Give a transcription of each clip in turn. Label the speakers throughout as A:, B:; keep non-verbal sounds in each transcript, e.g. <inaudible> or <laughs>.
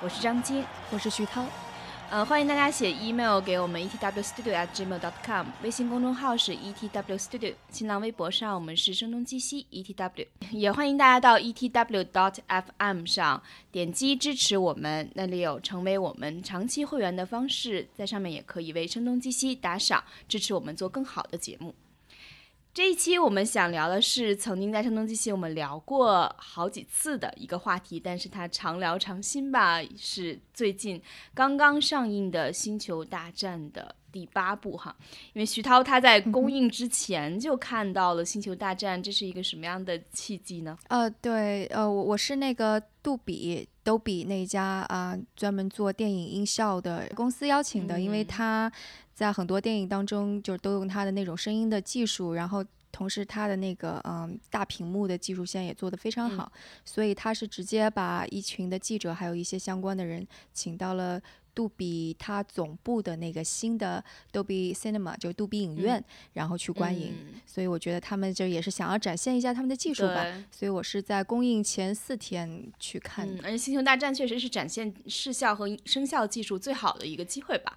A: 我是张晶，
B: 我是徐涛。
A: 呃，欢迎大家写 email 给我们 etwstudio@gmail.com，微信公众号是 etwstudio，新浪微博上我们是声东击西 etw，也欢迎大家到 etw.fm 上点击支持我们，那里有成为我们长期会员的方式，在上面也可以为声东击西打赏，支持我们做更好的节目。这一期我们想聊的是曾经在声东击西我们聊过好几次的一个话题，但是它常聊常新吧，是最近刚刚上映的《星球大战》的第八部哈。因为徐涛他在公映之前就看到了《星球大战》，这是一个什么样的契机呢？
B: 呃，对，呃，我我是那个杜比都比那家啊专门做电影音效的公司邀请的，因为他。在很多电影当中，就是都用他的那种声音的技术，然后同时他的那个嗯大屏幕的技术线也做得非常好，所以他是直接把一群的记者还有一些相关的人请到了杜比它总部的那个新的 Dolby Cinema，就杜比影院，然后去观影。所以我觉得他们就也是想要展现一下他们的技术吧。所以我是在公映前四天去看。
A: 而且《星球大战》确实是展现视效和声效技术最好的一个机会吧。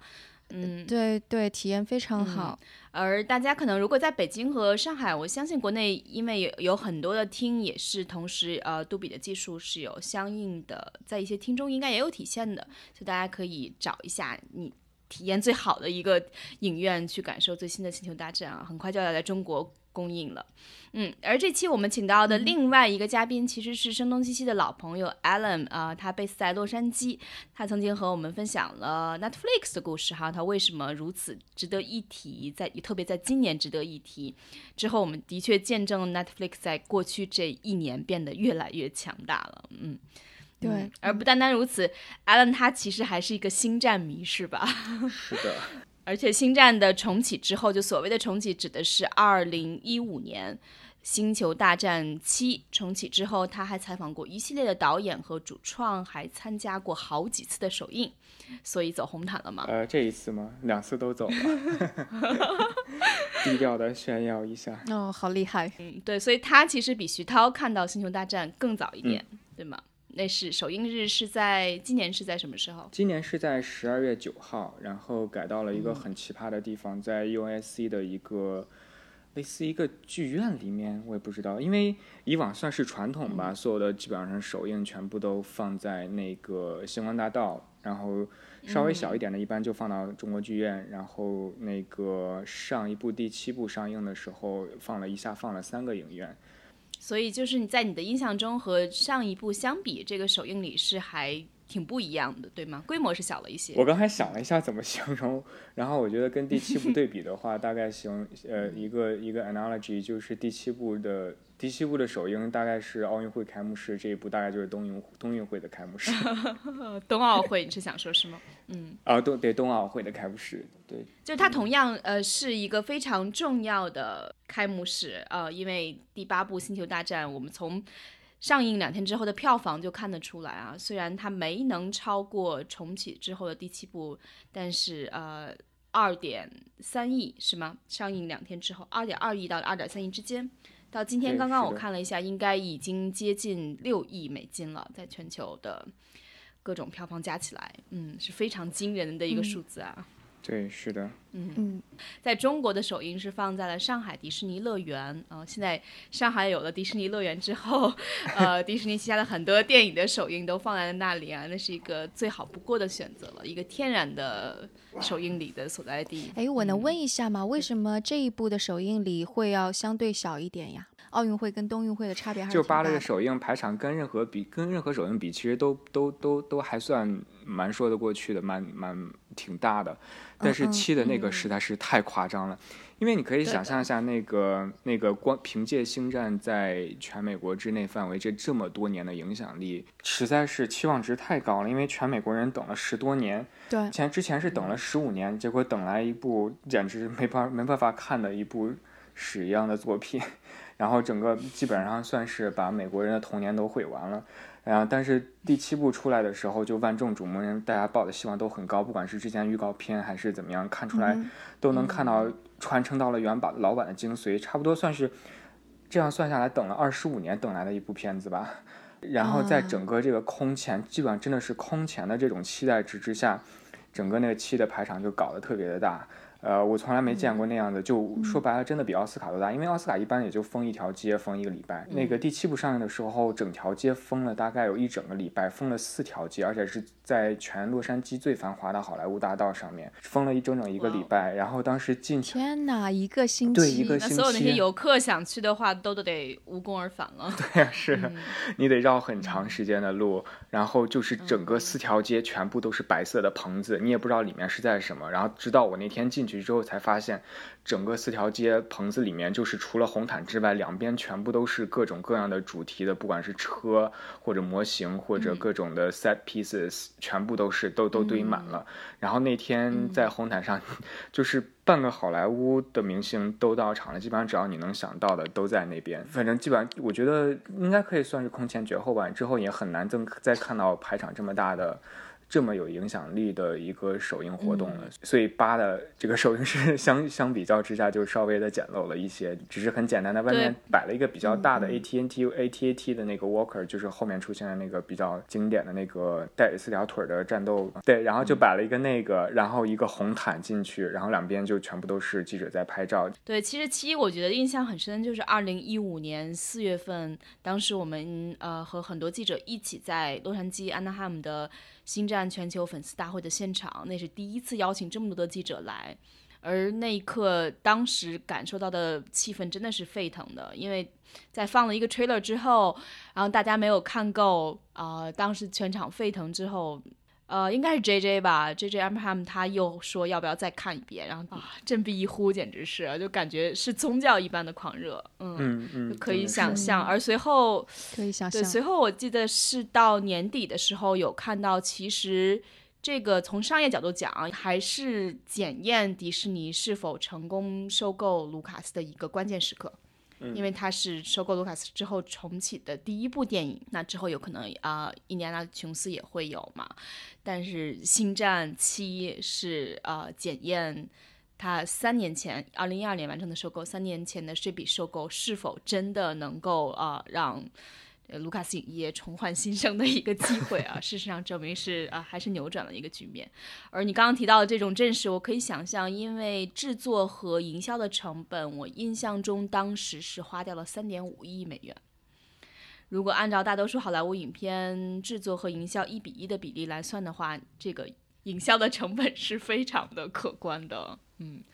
A: 嗯，
B: 对对，体验非常好。
A: 而大家可能如果在北京和上海，我相信国内因为有有很多的厅也是同时呃杜比的技术是有相应的，在一些厅中应该也有体现的，所以大家可以找一下你体验最好的一个影院去感受最新的《星球大战》啊，很快就要来中国。供应了，嗯，而这期我们请到的另外一个嘉宾其实是声东击西的老朋友 Alan 啊，他 base 在洛杉矶，他曾经和我们分享了 Netflix 的故事哈，他为什么如此值得一提，在特别在今年值得一提之后，我们的确见证 Netflix 在过去这一年变得越来越强大了，嗯，
B: 对，
A: 而不单单如此，Alan 他其实还是一个星战迷，是吧？
C: 是的。
A: 而且星战的重启之后，就所谓的重启指的是二零一五年《星球大战七》重启之后，他还采访过一系列的导演和主创，还参加过好几次的首映，所以走红毯了吗？
C: 呃，这一次吗？两次都走了，<laughs> 低调的炫耀一下。
B: 哦，好厉害。
A: 嗯，对，所以他其实比徐涛看到《星球大战》更早一点，对吗？那是首映日是在今年是在什么时候？
C: 今年是在十二月九号，然后改到了一个很奇葩的地方，在 USC 的一个类似一个剧院里面，我也不知道，因为以往算是传统吧，所有的基本上首映全部都放在那个星光大道，然后稍微小一点的，一般就放到中国剧院，然后那个上一部第七部上映的时候，放了一下，放了三个影院。
A: 所以就是你在你的印象中和上一部相比，这个首映礼是还挺不一样的，对吗？规模是小了一些。
C: 我刚才想了一下怎么形容，然后我觉得跟第七部对比的话，<laughs> 大概形呃一个一个 analogy 就是第七部的。第七部的首映大概是奥运会开幕式，这一部大概就是冬运冬运会的开幕式。<laughs>
A: 冬奥会，你是想说是吗？嗯。
C: 啊，冬对冬奥会的开幕式，对。
A: 就是它同样呃是一个非常重要的开幕式，呃，因为第八部《星球大战》，我们从上映两天之后的票房就看得出来啊，虽然它没能超过重启之后的第七部，但是呃二点三亿是吗？上映两天之后，二点二亿到二点三亿之间。到今天刚刚我看了一下，应该已经接近六亿美金了，在全球的各种票房加起来，嗯，是非常惊人的一个数字啊。
C: 对，是的。
A: 嗯嗯，在中国的首映是放在了上海迪士尼乐园啊。现在上海有了迪士尼乐园之后，<laughs> 呃，迪士尼旗下的很多电影的首映都放在了那里啊，那是一个最好不过的选择了，一个天然的首映礼的所在地。
B: 哎，我能问一下吗？为什么这一部的首映礼会要相对小一点呀？奥运会跟冬运会的差别还是
C: 就八
B: 挺大的。
C: 的首映排场跟任何比跟任何首映比，其实都都都都还算蛮说得过去的，蛮蛮挺大的。但是
B: 嗯
C: 七的那个实在是太夸张了，因为你可以想象一下，那个那个光凭借星战在全美国之内范围这这么多年的影响力，实在是期望值太高了。因为全美国人等了十多年，
B: 对，
C: 前之前是等了十五年，结果等来一部简直没法没办法看的一部屎一样的作品，<laughs> 然后整个基本上算是把美国人的童年都毁完了。然后，但是第七部出来的时候就万众瞩目，人大家抱的希望都很高，不管是之前预告片还是怎么样，看出来
B: 嗯
C: 都能看到传承到了原版老版的精髓，差不多算是这样算下来等了二十五年等来的一部片子吧。然后在
B: 啊
C: 整个这个空前，基本上真的是空前的这种期待值之下，整个那个七的排场就搞得特别的大。呃，我从来没见过那样的，就说白了，真的比奥斯卡都大。因为奥斯卡一般也就封一条街，封一个礼拜。那个第七部上映的时候，整条街封了大概有一整个礼拜，封了四条街，而且是在全洛杉矶最繁华的好莱坞大道上面，封了一整整一个礼拜。然后当时进去，
B: 天哪，一个星期，
C: 对一个星
A: 那所有那些游客想去的话，都都得无功而返了。<laughs>
C: 对是 <laughs> 你得绕很长时间的路，然后就是整个四条街全部都是白色的棚子，你也不知道里面是在什么。然后直到我那天进去之后，才发现整个四条街棚子里面，就是除了红毯之外，两边全部都是各种各样的主题的，不管是车或者模型或者各种的 set pieces，、全部都是都都堆满了。然后那天在红毯上，<laughs> 就是半个好莱坞的明星都到场了，基本上只要你能想到的都在那边。反正基本上我觉得应该可以算是空前绝后吧。之后也很难再再看到排场这么大的。这么有影响力的一个首映活动了，所以八的这个首映是 <laughs> 相相比较之下就稍微的简陋了一些，只是很简单的外面摆了一个比较大的 ATNT ATAT 的那个 Walker，就是后面出现的那个比较经典的那个带四条腿的战斗，对，然后就摆了一个那个，然后一个红毯进去，然后两边就全部都是记者在拍照，
A: 对，其实七我觉得印象很深，就是二零一五年四月份，当时我们呃和很多记者一起在洛杉矶安纳汉姆的星战全球粉丝大会的现场，那是第一次邀请这么多的记者来。而那一刻，当时感受到的气氛真的是沸腾的，因为在放了一个 trailer 之后，然后大家没有看够，啊、当时全场沸腾之后，呃，应该是 J J 吧，J J Abraham 他又说要不要再看一遍，然后啊，振臂一呼，简直是就感觉是宗教一般的狂热，嗯，
C: 嗯嗯，
A: 可以想象。而随后，对，
B: 可以想象。
A: 随后我记得是到年底的时候有看到，其实这个从商业角度讲，还是检验迪士尼是否成功收购卢卡斯的一个关键时刻。因为它是收购卢卡斯之后重启的第一部电影，那之后有可能啊、印第安纳琼斯也会有嘛。但是《星战七》是呃检验他三年前，二零一二年完成的收购，三年前的这笔收购是否真的能够啊、让呃卢卡斯影业重焕新生的一个机会啊？<laughs> 事实上证明是啊、还是扭转了一个局面。而你刚刚提到的这种阵势，我可以想象，因为制作和营销的成本，我印象中当时是花掉了三点五亿美元。如果按照大多数好莱坞影片制作和营销一比一的比例来算的话，这个营销的成本是非常的可观的。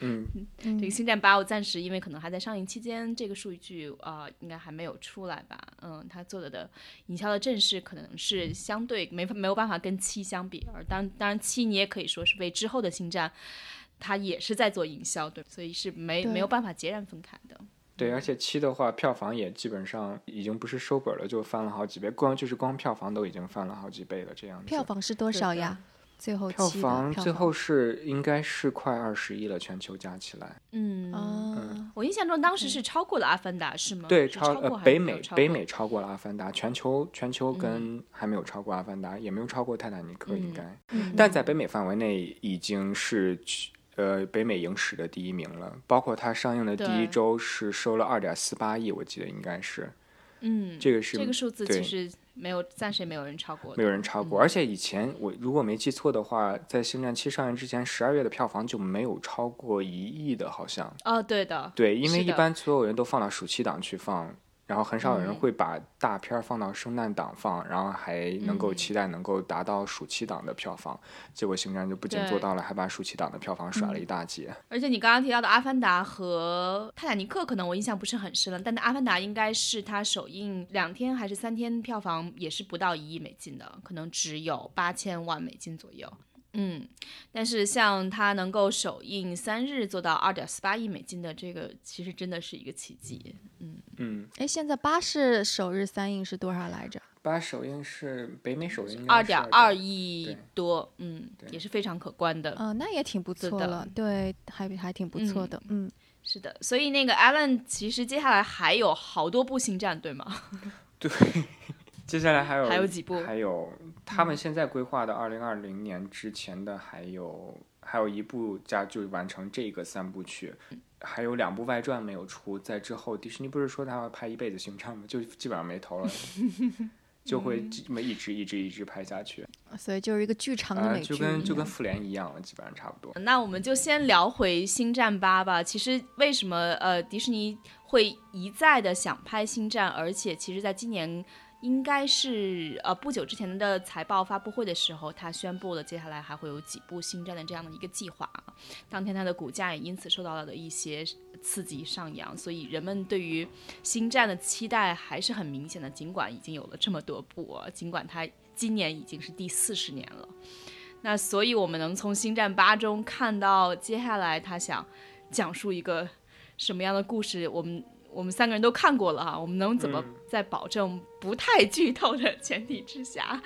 A: 嗯，
C: 嗯，
A: 这个《星战八》我暂时因为可能还在上映期间，这个数据啊、呃应该还没有出来吧。嗯，他做的的营销的阵势可能是相对没法没有办法跟七相比，而当当然七你也可以说是为之后的星战，它也是在做营销，对，所以是没没有办法截然分开的。
C: 对，而且七的话，票房也基本上已经不是收本了，就翻了好几倍，光就是光票房都已经翻了好几倍了，这样子。
B: 票房是多少呀？最后
C: 票房最后是应该是快二十亿了，全球加起来。
A: 嗯
B: 啊，
A: 我印象中当时是超过了《阿凡达》，是吗？
C: 对，
A: 超
C: 呃北美北美超过了《阿凡达》，全球全球跟还没有超过《阿凡达》，也没有超过《泰坦尼克》，应
A: 嗯
C: 该。
B: 嗯
C: 但在北美范围内已经是呃北美影史的第一名了，包括它上映的第一周是收了二点四八亿，我记得应该是
A: 嗯，
C: 这个是
A: 这个数字其实没有，暂时也没有人超过，
C: 没有人超过。而且以前我如果没记错的话，在《星战七》上映之前，十二月的票房就没有超过一亿的，好像。
A: 哦，对的，
C: 对，因为一般所有人都放到暑期档去放，然后很少有人
A: 嗯
C: 会把大片儿放到圣诞档放，然后还能够
A: 嗯
C: 期待能够达到暑期档的票房。结果《星战》就不仅做到了，还把暑期档的票房甩了一大截。
A: 而且你刚刚提到的《阿凡达》和《泰坦尼克》，可能我印象不是很深了，但是《阿凡达》应该是它首映两天还是三天，票房也是不到一亿美金的，可能只有八千万美金左右。嗯，但是像它能够首映三日做到二点四八亿美金的这个，其实真的是一个奇迹。
C: 嗯嗯，
B: 哎，现在巴士首日三映是多少来着？
C: 八首映是北美首映
A: 二点二
C: 亿。
A: 多，嗯，也是非常可观的。
B: 嗯、那也挺不
A: 错的
B: 错了，对，还还挺不错的，嗯
A: 是的，所以那个 Alan 其实接下来还有好多部星战，对吗？<laughs>
C: 对，接下来还有
A: 还有几部
C: 还有他们现在规划的二零二零年之前的还有还有一部加就完成这个三部曲。还有两部外传没有出，在之后迪士尼不是说他要拍一辈子星战吗？就基本上没头了，<laughs> 就会
A: 嗯
C: 这么一直一直一直拍下去，
B: 所以就是一个剧场的
C: 啊、
B: 美剧
C: 就跟就跟复联一样了，基本上差不多。
A: 那我们就先聊回《星战八》吧。其实为什么呃迪士尼会一再的想拍《星战》，而且其实在今年应该是呃不久之前的财报发布会的时候，他宣布了接下来还会有几部《星战》的这样的一个计划。当天它的股价也因此受到了的一些刺激上扬，所以人们对于《星战》的期待还是很明显的。尽管已经有了这么多部、尽管它今年已经是第四十年了。那所以，我们能从《星战八》中看到接下来他想讲述一个什么样的故事。我们我们三个人都看过了哈，我们能怎么
C: 嗯
A: 在保证不太剧透的前提之下，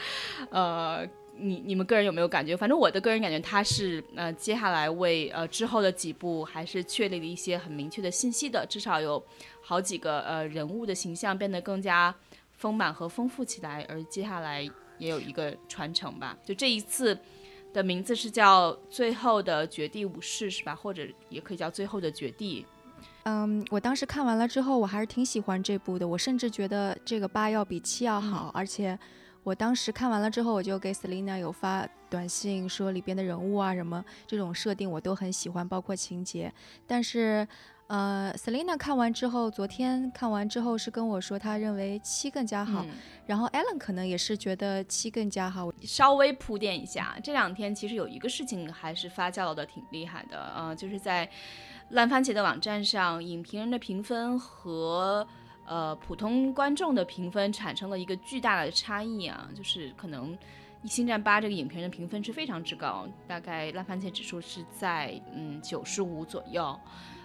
A: 呃，你你们个人有没有感觉？反正我的个人感觉，他是呃接下来为呃之后的几部还是确立了一些很明确的信息的，至少有好几个呃人物的形象变得更加丰满和丰富起来，而接下来也有一个传承吧。就这一次的名字是叫《最后的绝地武士》是吧？或者也可以叫《最后的绝地》。
B: 嗯，我当时看完了之后，我还是挺喜欢这部的。我甚至觉得这个八要比七要好，而且我当时看完了之后，我就给 Selina 有发短信说里边的人物啊什么这种设定我都很喜欢，包括情节。但是，呃，Selina 看完之后，昨天看完之后是跟我说，他认为七更加好。
A: 嗯
B: 然后 Alan 可能也是觉得七更加好。
A: 稍微铺垫一下，这两天其实有一个事情还是发酵的挺厉害的，呃，就是在烂番茄的网站上，影评人的评分和呃普通观众的评分产生了一个巨大的差异啊，就是可能。《星战八》这个影评人的评分是非常之高，大概烂番茄指数是在嗯九十五左右，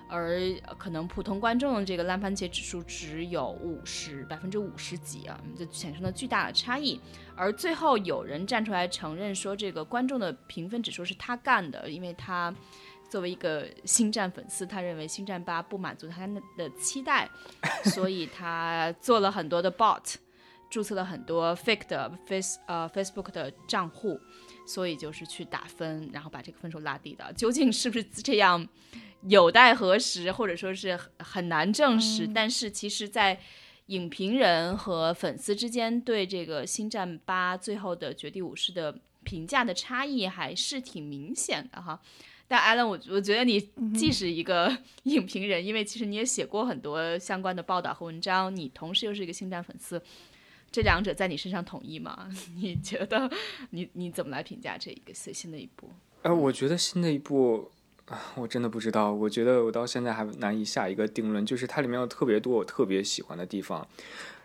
A: 而可能普通观众的这个烂番茄指数只有五十百分之五十几啊，就产生了巨大的差异。而最后有人站出来承认说，这个观众的评分指数是他干的，因为他作为一个星战粉丝，他认为星战八不满足他的期待，所以他做了很多的 bot，注册了很多 fake 的 face 呃 Facebook 的账户，所以就是去打分，然后把这个分数拉低的。究竟是不是这样，有待核实，或者说是很很难证实。但是其实，在影评人和粉丝之间对这个《星战八》最后的绝地武士的评价的差异还是挺明显的哈。但艾伦，我我觉得你既是一个 <laughs> 影评人，因为其实你也写过很多相关的报道和文章，你同时又是一个星战粉丝，这两者在你身上统一吗？<laughs> 你觉得你你怎么来评价这一个最新的一部？
C: 呃，我觉得新的一部啊，我真的不知道。我觉得我到现在还难以下一个定论，就是它里面有特别多我特别喜欢的地方。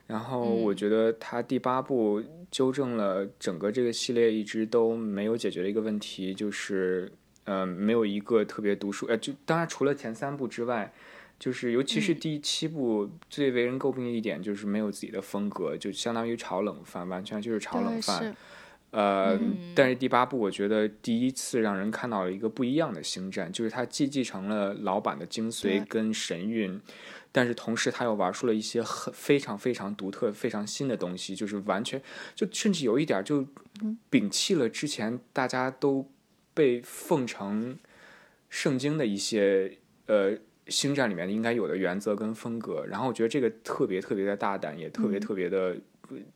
C: 然后我觉得它第八部纠正了整个这个系列一直都没有解决的一个问题，就是呃，没有一个特别独树。呃，就当然除了前三部之外，就是尤其是第七部最为人诟病的一点就是没有自己的风格，就相当于炒冷饭，完全就是炒冷，饭。呃，
A: 嗯
C: 但是第八部我觉得第一次让人看到了一个不一样的星战，就是它既继承了老版的精髓跟神韵，但是同时它又玩出了一些很非常非常独特、非常新的东西，就是完全就甚至有一点就摒弃了之前大家都被奉承圣经的一些呃星战里面应该有的原则跟风格，然后我觉得这个特别特别的大胆，也特别特别的、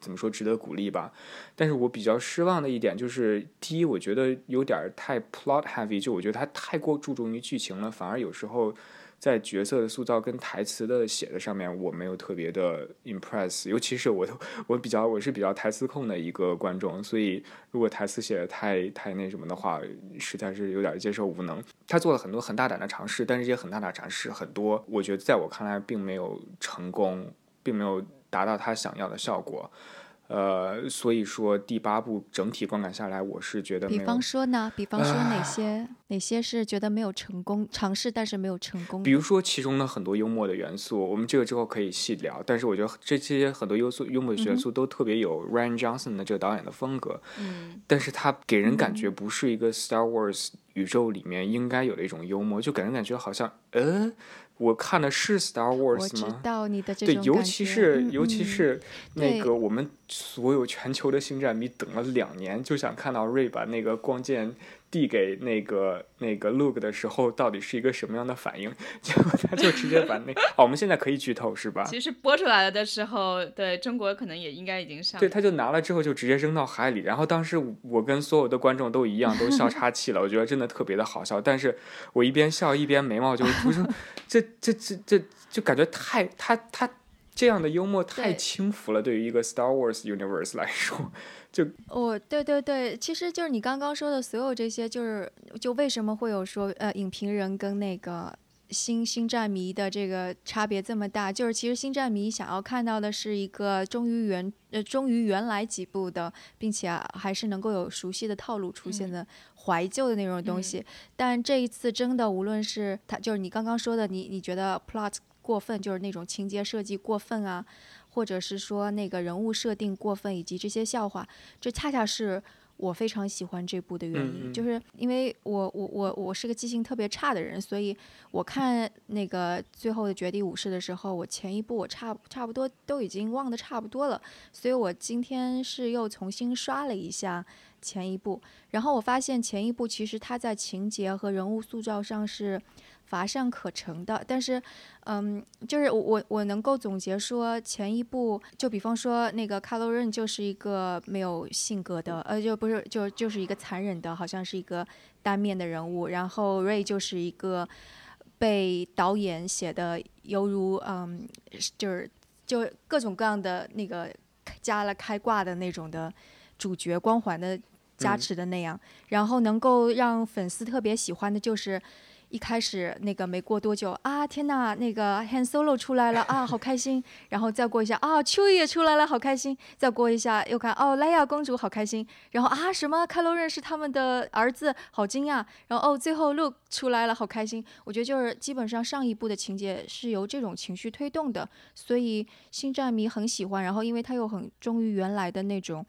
C: 怎么说值得鼓励吧。但是我比较失望的一点就是，第一，我觉得有点太 plot heavy，就我觉得它太过注重于剧情了，反而有时候在角色的塑造跟台词的写的上面，我没有特别的 impress，尤其是我我比较我是比较台词控的一个观众，所以如果台词写的太太那什么的话，实在是有点接受无能。他做了很多很大胆的尝试，但是这些很大胆尝试很多，我觉得在我看来并没有成功，并没有达到他想要的效果。呃，所以说第八部整体观感下来，我是觉得，
B: 比方说呢，比方说哪些哪些是觉得没有成功尝试，但是没有成功。
C: 比如说其中的很多幽默的元素，我们这个之后可以细聊。但是我觉得这些很多优素幽默的元素都特别有 Ryan Johnson 的这个导演的风格。
A: 嗯，
C: 但是他给人感觉不是一个 Star Wars 宇宙里面应该有的一种幽默，就给人感觉好像，呃。我看的是 Star Wars 吗？
B: 我知道你的这
C: 种对，尤其是尤其是那个我们所有全球的星战迷等了两年，就想看到瑞把那个光剑。递给那个那个 Luke 的时候，到底是一个什么样的反应？<laughs> 结果他就直接把那……哦，我们现在可以剧透是吧？
A: 其实播出来了的时候，对中国可能也应该已经上。
C: 对，他就拿了之后就直接扔到海里，然后当时我跟所有的观众都一样，都笑岔气了。<laughs> 我觉得真的特别的好笑，但是我一边笑一边眉毛就这这这这就感觉太他他这样的幽默太轻浮了，对于一个 Star Wars universe 来说。就
B: 哦，对对对，其实就是你刚刚说的所有这些，就是就为什么会有说呃，影评人跟那个星星战迷的这个差别这么大？就是其实星战迷想要看到的是一个忠于原呃忠于原来几部的，并且还是能够有熟悉的套路出现的怀旧的那种东西。但这一次真的，无论是他就是你刚刚说的，你你觉得 plot 过分，就是那种情节设计过分啊。或者是说那个人物设定过分，以及这些笑话，这恰恰是我非常喜欢这部的原因。就是因为我我我我是个记性特别差的人，所以我看那个最后的绝地武士的时候，我前一部我差差不多都已经忘得差不多了，所以我今天是又重新刷了一下前一部，然后我发现前一部其实它在情节和人物塑造上是。乏善可陈的，但是，嗯，就是我我我能够总结说，前一部就比方说那个卡洛任就是一个没有性格的，呃，就不是就就是一个残忍的，好像是一个单面的人物，然后瑞就是一个被导演写的犹如嗯，就是就各种各样的那个加了开挂的那种的主角光环的加持的那样，然后能够让粉丝特别喜欢的就是。一开始那个没过多久啊，天呐，那个 Han Solo 出来了啊，好开心。然后再过一下啊秋也出来了，好开心。再过一下又看哦，莱娅公主好开心。然后啊，什么 Kylo Ren 是他们的儿子，好惊讶。然后哦，最后 Luke 出来了，好开心。我觉得就是基本上上一部的情节是由这种情绪推动的，所以星战迷很喜欢。然后因为他又很忠于原来的那种，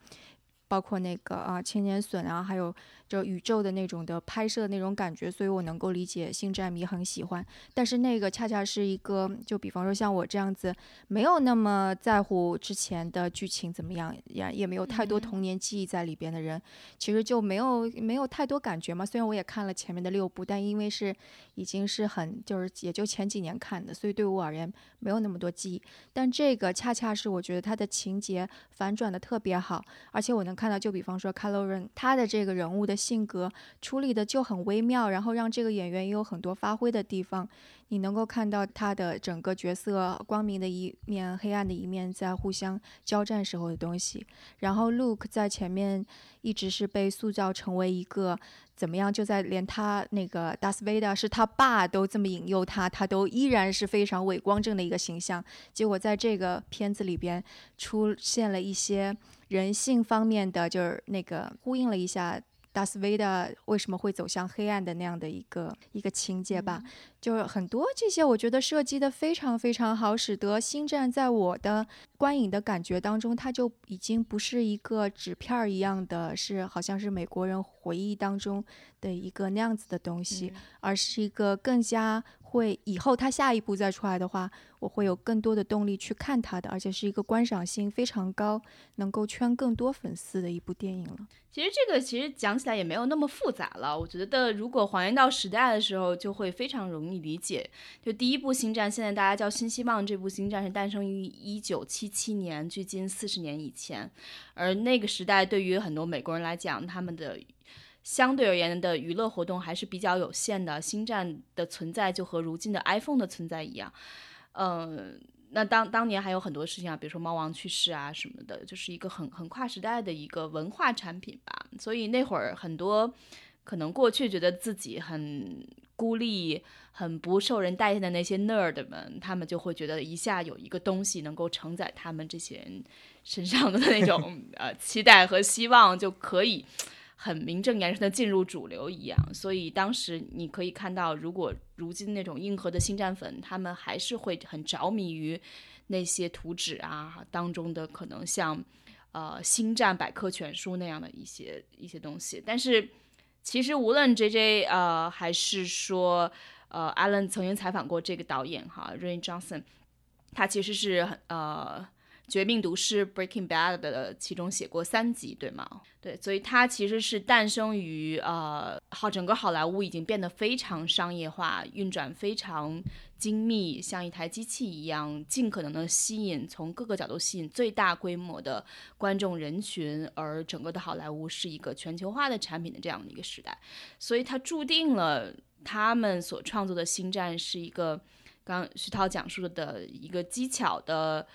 B: 包括那个啊千年隼啊，还有。就宇宙的那种的拍摄的那种感觉，所以我能够理解星战迷很喜欢。但是那个恰恰是一个，就比方说像我这样子，没有那么在乎之前的剧情怎么样，也也没有太多童年记忆在里边的人，其实就没有没有太多感觉嘛。虽然我也看了前面的六部，但因为是已经是很就是也就前几年看的，所以对我而言没有那么多记忆。但这个恰恰是我觉得它的情节反转的特别好，而且我能看到，就比方说 c a l o r e n 他的这个人物的。性格处理的就很微妙，然后让这个演员也有很多发挥的地方。你能够看到他的整个角色光明的一面、黑暗的一面在互相交战时候的东西。然后 Luke 在前面一直是被塑造成为一个怎么样？就在连他那个 Das Vader 是他爸都这么引诱他，他都依然是非常伟光正的一个形象。结果在这个片子里边出现了一些人性方面的，就是那个呼应了一下。达斯维达为什么会走向黑暗的那样的一个一个情节吧？就是很多这些，我觉得设计的非常非常好，使得星战在我的观影的感觉当中，它就已经不是一个纸片儿一样的，是好像是美国人回忆当中的一个那样子的东西，而是一个更加。会以后他下一步再出来的话，我会有更多的动力去看他的，而且是一个观赏性非常高，能够圈更多粉丝的一部电影了。
A: 其实这个其实讲起来也没有那么复杂了。我觉得如果还原到时代的时候，就会非常容易理解。就第一部《星战》，现在大家叫《新希望》，这部《星战》是诞生于一九七七年，距今四十年以前。而那个时代对于很多美国人来讲，他们的。相对而言的娱乐活动还是比较有限的。星战的存在就和如今的 iPhone 的存在一样，嗯。那当当年还有很多事情啊，比如说猫王去世啊什么的，就是一个很很跨时代的一个文化产品吧。所以那会儿很多可能过去觉得自己很孤立、很不受人待见的那些 nerd 们，他们就会觉得一下有一个东西能够承载他们这些人身上的那种 <laughs> 呃期待和希望，就可以。很名正言顺的进入主流一样，所以当时你可以看到，如果如今那种硬核的星战粉，他们还是会很着迷于那些图纸啊当中的可能像呃星战百科全书那样的一些一些东西。但是其实无论 J J 呃还是说呃 Allen 曾经采访过这个导演哈 Rain Johnson，他其实是很呃。《绝命毒师》（Breaking Bad） 的其中写过三集，对吗？对，所以它其实是诞生于呃，好，整个好莱坞已经变得非常商业化，运转非常精密，像一台机器一样，尽可能的吸引从各个角度吸引最大规模的观众人群，而整个的好莱坞是一个全球化的产品的这样的一个时代，所以它注定了他们所创作的星战是一个刚徐涛讲述的一个技巧的。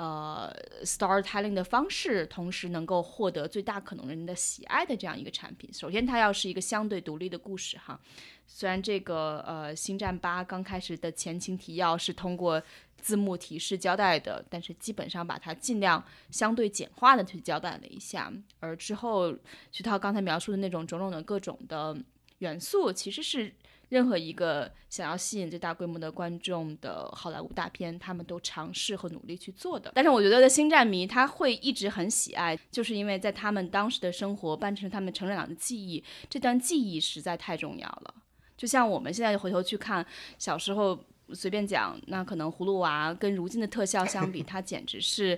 A: 呃，storytelling 的方式，同时能够获得最大可能人的喜爱的这样一个产品。首先，它要是一个相对独立的故事哈。虽然这个呃《星战八》刚开始的前情提要是通过字幕提示交代的，但是基本上把它尽量相对简化的去交代了一下。而之后徐涛刚才描述的那种种种的各种的元素，其实是。任何一个想要吸引最大规模的观众的好莱坞大片，他们都尝试和努力去做的。但是我觉得的星战迷他会一直很喜爱，就是因为在他们当时的生活扮成他们成长的记忆，这段记忆实在太重要了。就像我们现在回头去看小时候随便讲，那可能葫芦娃跟如今的特效相比，<laughs> 它简直是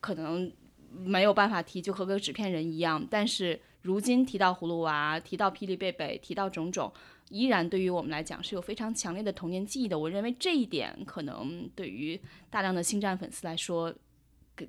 A: 可能没有办法提，就和个纸片人一样。但是如今提到葫芦娃，提到霹雳贝贝，提到种种。依然对于我们来讲是有非常强烈的童年记忆的。我认为这一点可能对于大量的星战粉丝来说，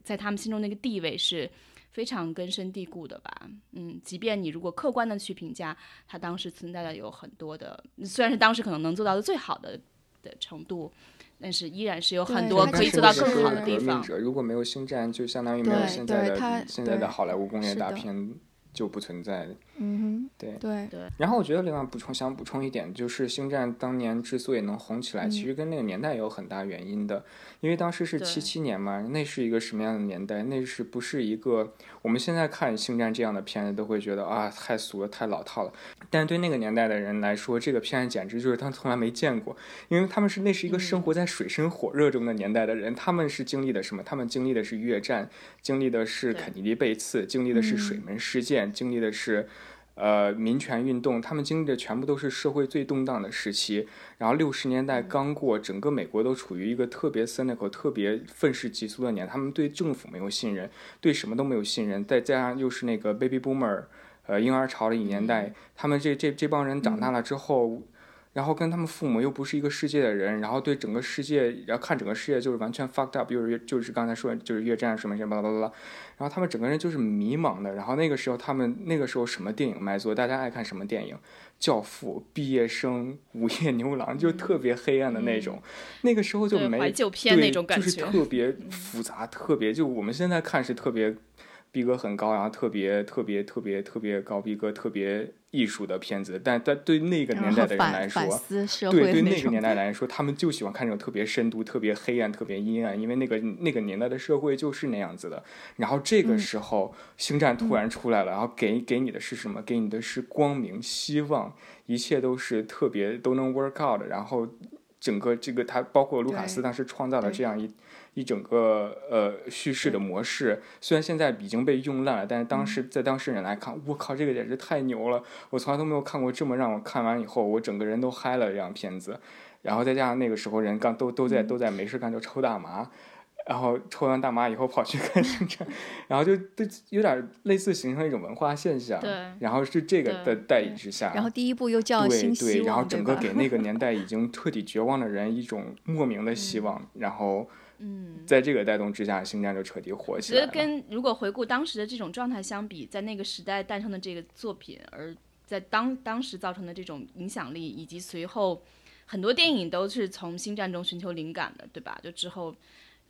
A: 在他们心中那个地位是非常根深蒂固的吧。嗯，即便你如果客观的去评价它当时存在的有很多的，虽然是当时可能能做到的最好的的程度，但是依然是有很多可以做到更好的地方。
C: 如果没有星战，就相当于没有现在的现在的好莱坞工业大片就不存在的。
B: 嗯哼，
C: 对
B: 对
A: 对。
C: 然后我觉得另外补充想补充一点，就是《星战》当年之所以能红起来，其实跟那个年代有很大原因的。因为当时是七七年嘛，那是一个什么样的年代？那是不是一个我们现在看《星战》这样的片子都会觉得啊太俗了、太老套了？但对那个年代的人来说，这个片子简直就是他从来没见过，因为他们是那是一个生活在水深火热中的年代的人，他们是经历的什么？他们经历的是越战，经历的是肯尼迪被刺，经历的是水门事件，经历的是。呃，民权运动，他们经历的全部都是社会最动荡的时期。然后六十年代刚过，整个美国都处于一个特别 cynical、特别愤世嫉俗的年。他们对政府没有信任，对什么都没有信任。再加上又是那个 baby boomer，呃，婴儿潮的一年代，他们这这这帮人长大了之后。然后跟他们父母又不是一个世界的人，然后对整个世界，然后看整个世界就是完全 fucked up，就是就是刚才说就是越战什么什么巴拉巴拉，然后他们整个人就是迷茫的。然后那个时候他们那个时候什么电影卖座，大家爱看什么电影？教父、毕业生、午夜牛郎，就特别黑暗的那种。那个时候就没
A: 怀旧片那种
C: 感觉，就是特别复杂，特别就我们现在看是特别。逼格很高，然后特别特别特别特别高逼格、特别艺术的片子，但但对那个年代的人来说，对对那个年代来说，他们就喜欢看这种特别深度、特别黑暗、特别阴暗，因为那个那个年代的社会就是那样子的。然后这个时候，星战突然出来了，然后给给你的是什么？给你的是光明、希望，一切都是特别都能 work out 的。然后整个这个他包括卢卡斯当时创造了这样一。一整个呃叙事的模式，虽然现在已经被用烂了，但是当时在当事人来看，我靠，这个简直太牛了！我从来都没有看过这么让我看完以后我整个人都嗨了这样片子。然后再加上那个时候人刚都都在都在没事干就抽大麻，然后抽完大麻以后跑去看星战，然后就都有点类似形成一种文化现象。
A: 对。
C: 然后是这个的带领之下，
B: 然后第一部又叫
C: 新希
B: 望，对
C: 然后整个给那个年代已经 <laughs> 彻底绝望的人一种莫名的希望，然后。
A: 嗯，
C: 在这个带动之下，星战就彻底火起来
A: 了。觉得跟如果回顾当时的这种状态相比，在那个时代诞生的这个作品，而在当当时造成的这种影响力，以及随后很多电影都是从星战中寻求灵感的，对吧？就之后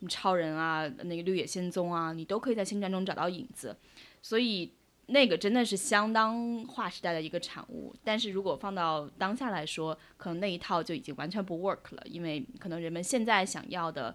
A: 超人啊，那个绿野仙踪啊，你都可以在星战中找到影子，所以那个真的是相当划时代的一个产物。但是如果放到当下来说，可能那一套就已经完全不 work 了，因为可能人们现在想要的。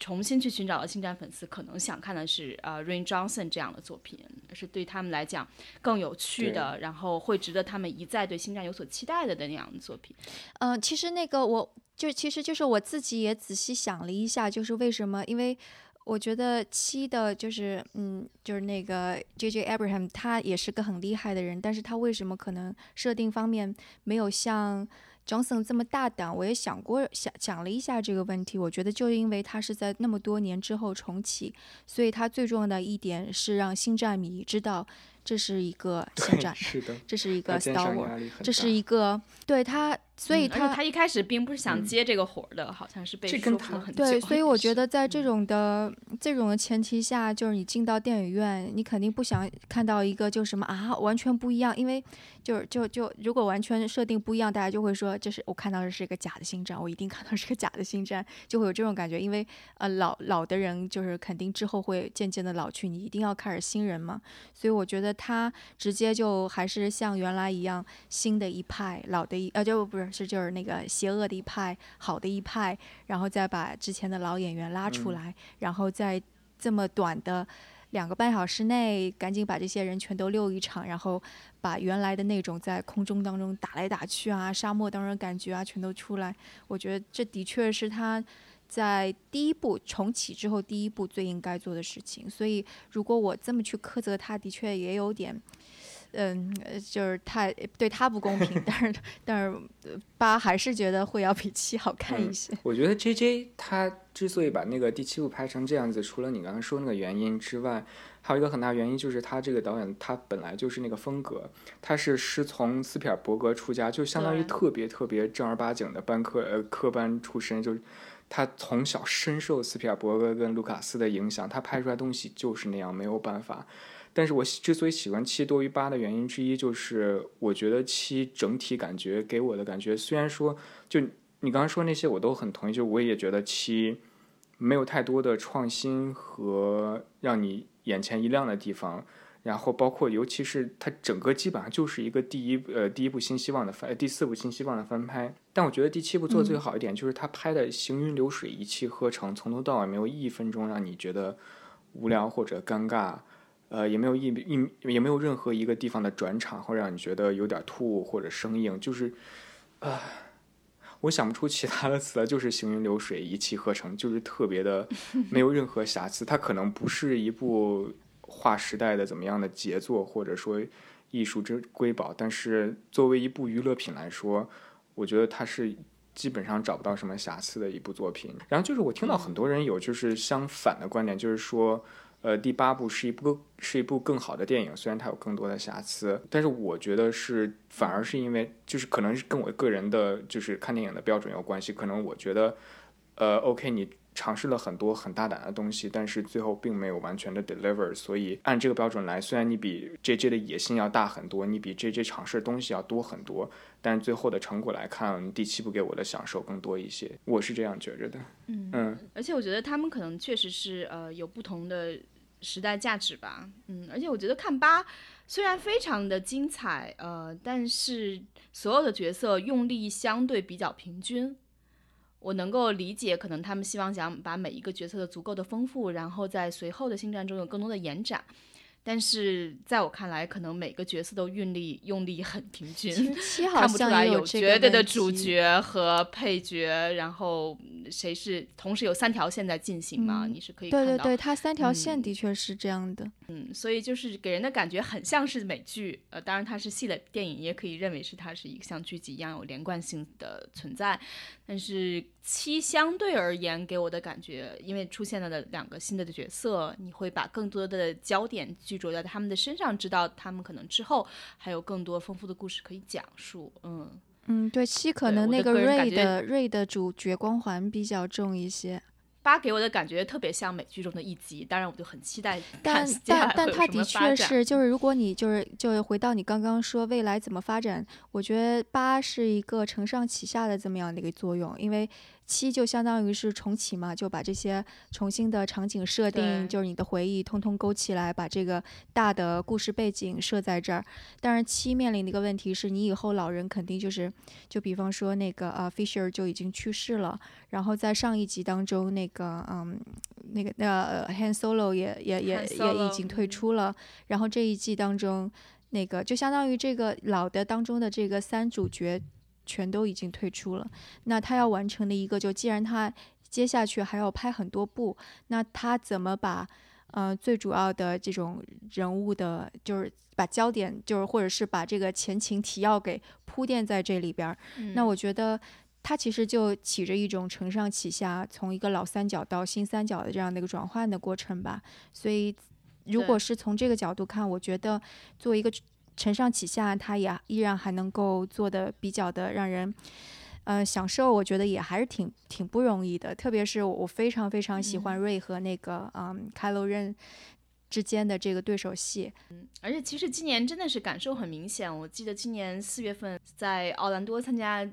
A: 重新去寻找的星战粉丝可能想看的是呃 Rain Johnson 这样的作品，是对他们来讲更有趣的，然后会值得他们一再对星战有所期待的的那样的作品。
B: 嗯，其实那个我就其实就是我自己也仔细想了一下，就是为什么？因为我觉得七的就是嗯，就是那个 J J Abraham 他也是个很厉害的人，但是他为什么可能设定方面没有像 Johnson 这么大胆，我也想过想讲了一下这个问题。我觉得就因为他是在那么多年之后重启，所以他最重要的一点是让星战迷知道这是一个 <clears throat> 星战，
C: 是的，
B: 这是一个 Star Wars，这是
C: 一
B: 一个对他。所以他
A: 他一开始并不是想接这个活儿的，好像是被说服了很
B: 久。对，所以我觉得在这种的这种的前提下，就是你进到电影院，你肯定不想看到一个就什么啊完全不一样，因为就是就就如果完全设定不一样，大家就会说这是我看到的是一个假的星战，我一定看到是个假的星战，就会有这种感觉。因为呃老老的人就是肯定之后会渐渐的老去，你一定要开始新人嘛。所以我觉得他直接就还是像原来一样，新的一派，老的一呃就不是。是就是那个邪恶的一派，好的一派，然后再把之前的老演员拉出来，然后在这么短的两个半小时内，赶紧把这些人全都溜一场，然后把原来的那种在空中当中打来打去啊，沙漠当中感觉啊，全都出来。我觉得这的确是他在第一部重启之后第一部最应该做的事情。所以如果我这么去苛责他，的确也有点。嗯，就是太对他不公平，但是但是八还是觉得会要比七好看一些。
C: 我觉得 J J 他之所以把那个第七部拍成这样子，除了你刚刚说那个原因之外，还有一个很大原因就是他这个导演他本来就是那个风格，他是师从斯皮尔伯格出家，就相当于特别特别正儿八经的班科呃科班出身，就是他从小深受斯皮尔伯格跟卢卡斯的影响，他拍出来东西就是那样，没有办法。但是我之所以喜欢七多于八的原因之一，就是我觉得七整体感觉给我的感觉，虽然说就你刚刚说那些我都很同意，就我也觉得七没有太多的创新和让你眼前一亮的地方，然后包括尤其是它整个基本上就是一个第一呃第一部新希望的翻第四部新希望的翻拍，但我觉得第七部做的最好一点就是它拍的行云流水一气呵成，从头到尾没有一分钟让你觉得无聊或者尴尬。呃，也没有一一也没有任何一个地方的转场会让你觉得有点突兀或者生硬，就是，啊，我想不出其他的词了，就是行云流水，一气呵成，就是特别的没有任何瑕疵。它可能不是一部划时代的怎么样的杰作，或者说艺术之瑰宝，但是作为一部娱乐品来说，我觉得它是基本上找不到什么瑕疵的一部作品。然后就是我听到很多人有就是相反的观点，就是说。呃，第八部是一部是一部更好的电影，虽然它有更多的瑕疵，但是我觉得是反而是因为就是可能是跟我个人的就是看电影的标准有关系，可能我觉得，呃，OK，你尝试了很多很大胆的东西，但是最后并没有完全的 deliver，所以按这个标准来，虽然你比 JJ 的野心要大很多，你比 JJ 尝试的东西要多很多，但是最后的成果来看，第七部给我的享受更多一些，我是这样觉着的。
A: 嗯
C: 嗯，
A: 而且我觉得他们可能确实是呃有不同的。时代价值吧，嗯，而且我觉得看八虽然非常的精彩，呃，但是所有的角色用力相对比较平均。我能够理解，可能他们希望想把每一个角色的足够的丰富，然后在随后的星战中有更多的延展。但是在我看来，可能每个角色都运力用力很平均，<laughs> 看不出来有绝对的主角和配角，然后谁是同时有三条线在进行嘛？你是可以看
B: 到，对对对，它三条线的确是这样的。
A: 嗯，所以就是给人的感觉很像是美剧，呃，当然它是系列电影，也可以认为是它是一个像剧集一样有连贯性的存在。但是七相对而言给我的感觉，因为出现了的两个新的的角色，你会把更多的焦点聚焦在他们的身上，知道他们可能之后还有更多丰富的故事可以讲述。嗯
B: 嗯，对，七可能那个瑞的瑞的主角光环比较重一些。
A: 八给我的感觉特别像美剧中的一集，当然我就很期待看
B: 但但但
A: 会有什么
B: 它的确。是，就是如果你就是就回到你刚刚说未来怎么发展，我觉得八是一个承上启下的这么样的一个作用，因为七就相当于是重启嘛，就把这些重新的场景设定，就是你的回忆通通勾起来，把这个大的故事背景设在这儿。但是，七面临的一个问题是你以后老人肯定就是，就比方说那个呃 Fisher 就已经去世了，然后在上一集当中那个嗯。那个那个呃 Han Solo 也也也也已经退
A: 嗯
B: 出了，然后这一季当中，那个就相当于这个老的当中的这个三主角全都已经退出了。那他要完成的一个，就既然他接下去还要拍很多部，那他怎么把呃最主要的这种人物的，就是把焦点，就是或者是把这个前情提要给铺垫在这里边儿？那
A: 嗯
B: 我觉得他其实就起着一种承上启下，从一个老三角到新三角的这样的一个转换的过程吧。所以，如果是从这个角度看，我觉得作为一个承上启下，它也依然还能够做的比较的让人。呃，享受我觉得也还是挺挺不容易的，特别是我我非常非常喜欢瑞和那个嗯开罗任之间的这个对手戏，嗯
A: 而且其实今年真的是感受很明显。我记得今年四月份在奥兰多参加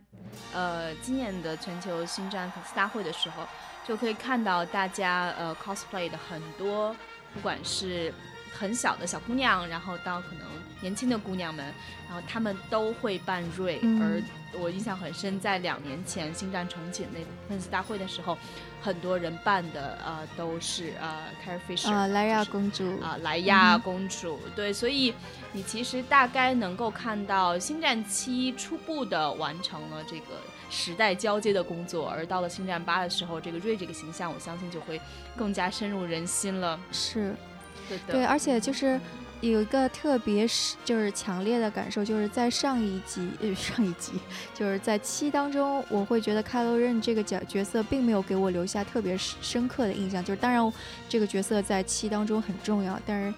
A: 呃今年的全球星战粉丝大会的时候，就可以看到大家呃 cosplay 的很多，不管是很小的小姑娘，然后到可能年轻的姑娘们，然后她们都会扮瑞。
B: 嗯
A: 而我印象很深，在两年前星战重启那粉丝大会的时候，很多人扮的呃都是呃 Carrie Fisher
B: 啊，莱娅公主
A: 啊，莱娅公主，对，所以你其实大概能够看到《星战七》初步的完成了这个时代交接的工作，而到了《星战八》的时候，这个瑞这个形象，我相信就会更加深入人心了。
B: 是对，而且就是有一个特别是就是强烈的感受，就是在上一集呃上一集就是在七当中，我会觉得开罗任这个角角色并没有给我留下特别深深刻的印象。就是当然这个角色在七当中很重要，但是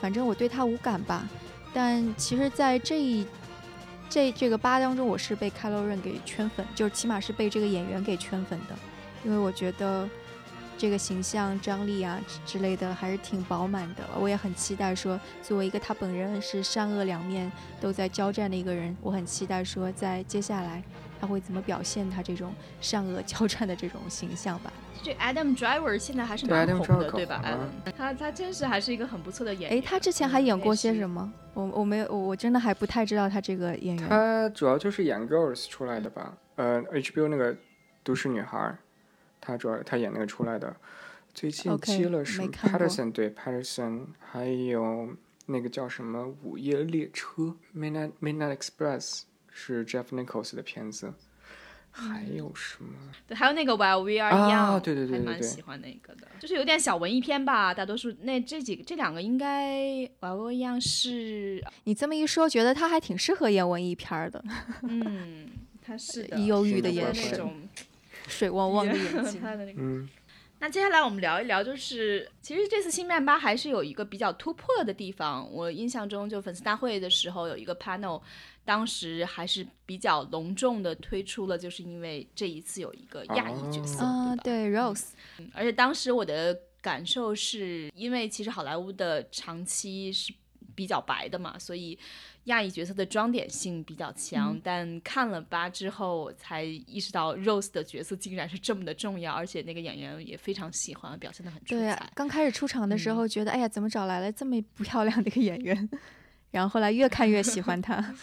B: 反正我对他无感吧。但其实，在这一这这个八当中，我是被开罗任给圈粉，就是起码是被这个演员给圈粉的，因为我觉得。这个形象张力啊之之类的还是挺饱满的，我也很期待说，作为一个他本人是善恶两面都在交战的一个人，我很期待说，在接下来他会怎么表现他这种善恶交战的这种形象吧。
A: 这 Adam Driver 现在还是蛮红的，对吧他他真是还是一个很不错的演员。
B: 哎，他之前还演过些什
A: 么？
B: 么？我我没有，我我真的还不太知道他这个演员。
C: 他主要就是演 Girls 出来的吧？呃，HBO 那个都市女孩，他主要他演那个出来的。最近接了是
B: 没看过
C: Patterson 对 Patterson，还有那个叫什么《午夜列车》Midnight Midnight Express 是 Jeff Nichols 的片子。还有什么？
A: 对，还有那个 While We Are
C: 啊
A: Young，
C: 对对对对对
A: 还蛮喜欢那个的，就是有点小文艺片吧。大多数那这几个这两个应该 While We Are Young 是，<laughs>
B: 你这么一说，觉得他还挺适合演文艺片儿的，
A: 嗯，他是的，
B: 忧郁的眼神，水汪汪的眼睛。<laughs>
A: 他的那个。
C: 嗯，
A: 那接下来我们聊一聊，就是其实这次新曼巴还是有一个比较突破的地方。我印象中，就粉丝大会的时候有一个 panel，当时还是比较隆重的推出了，就是因为这一次有一个亚裔角色，
B: 啊，
A: 对吧？
B: 对，Rose，
A: 而且当时我的感受是，因为其实好莱坞的长期是比较白的嘛，所以亚裔角色的装点性比较强。
B: 嗯
A: 但看了八之后，我才意识到 Rose 的角色竟然是这么的重要，而且那个演员也非常喜欢，表现的很出
B: 对
A: 彩。，
B: 刚开始出场的时
A: 嗯
B: 候觉得，哎呀，怎么找来了这么不漂亮的一个演员？<laughs> 然后后来越看越喜欢他。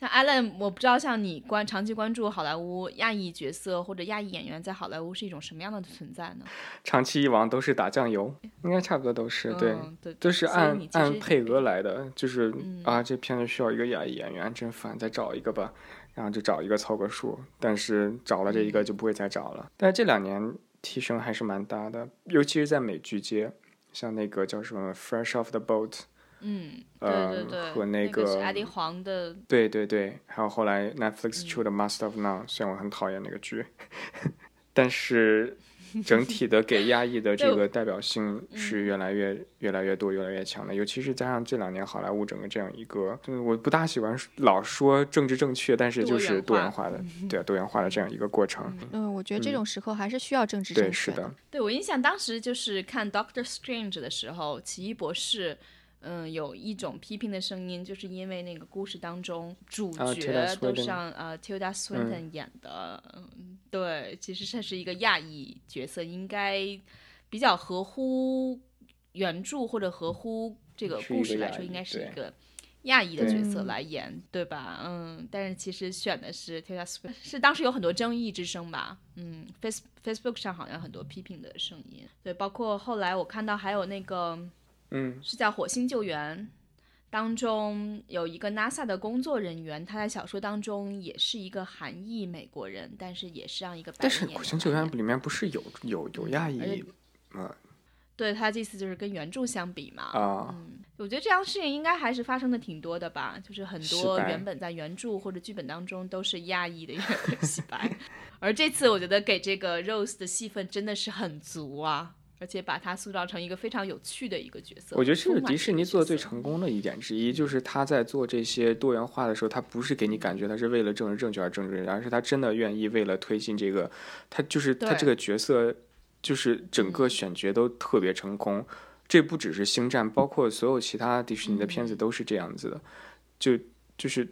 A: 像 Alan，我不知道像你关长期关注好莱坞亚裔角色或者亚裔演员在好莱坞是一种什么样的存在呢？
C: 长期以往都是打酱油，应该差不多都是对。
A: 嗯、对，
C: 都是按按配额来的，就是、
A: 嗯
C: 啊，这片子需要一个亚裔演员，真烦，再找一个吧，然后就找一个凑个数，但是找了这
A: 嗯
C: 一个就不会再找了。但是这两年提升还是蛮大的，尤其是在美剧界，像那个叫什么《Fresh Off the Boat》，
A: 嗯，
C: 呃
A: 对对对，
C: 和
A: 那
C: 那个
A: 是艾迪黄的
C: 对对对，还有后来 Netflix
A: 嗯
C: 出的《Master of None》，虽然我很讨厌那个剧，但是整体的给亚裔的 <laughs> 这个代表性是越来越越来越多、越来越强的，尤其是加上这两年好莱坞整个这样一个，就是我不大喜欢老说政治正确，但是就是多
A: 多元
C: 元化的，<laughs> 对啊多元化的这样一个过程。
B: 嗯，我觉得这
C: 嗯
B: 种时候还是需要政治正
C: 对，
B: 确
C: 是的，
A: 对我印象当时就是看 Doctor Strange 的时候，奇异博士。嗯，有一种批评的声音，就是因为那个故事当中主
C: 啊
A: 角都
C: Swinton
A: 像呃 Tilda Swinton 演的，嗯，对，其实这是一个亚裔角色，应该比较合乎原著或者合乎这个故事来说，应该是一个亚裔的角色
B: 嗯
A: 来演，对吧？嗯，但是其实选的是 Tilda Swinton，是当时有很多争议之声吧？嗯，Face Facebook 上好像很多批评的声音，对，包括后来我看到还有那个
C: 嗯，
A: 是在《火星救援》。当中有一个 NASA 的工作人员，他在小说当中也是一个韩裔美国人，但是也是让一个白
C: 但是《
A: 人
C: 火星救援》里面不是有有有亚裔
A: 且
C: 呃
A: 对他这次就是跟原著相比嘛，
C: 啊？
A: 我觉得这样的事情应该还是发生的挺多的吧，就是很多原本在原著或者剧本当中都是亚裔的人 <laughs> 洗白，<laughs> 而这次我觉得给这个 Rose 的戏份真的是很足啊，而且把她塑造成一个非常有趣的一个角色。
C: 我觉得这是迪士尼做的最成功的一点之一，就是他在做这些多元化的时候，他不是给你感觉他是为了政治正确而政治正确，而是他真的愿意为了推进这个，他就是他这个角色，就是整个
A: 嗯
C: 选角都特别成功。这不只是星战，包括所有其他迪士尼的片子
A: 嗯
C: 都是这样子的，就就是。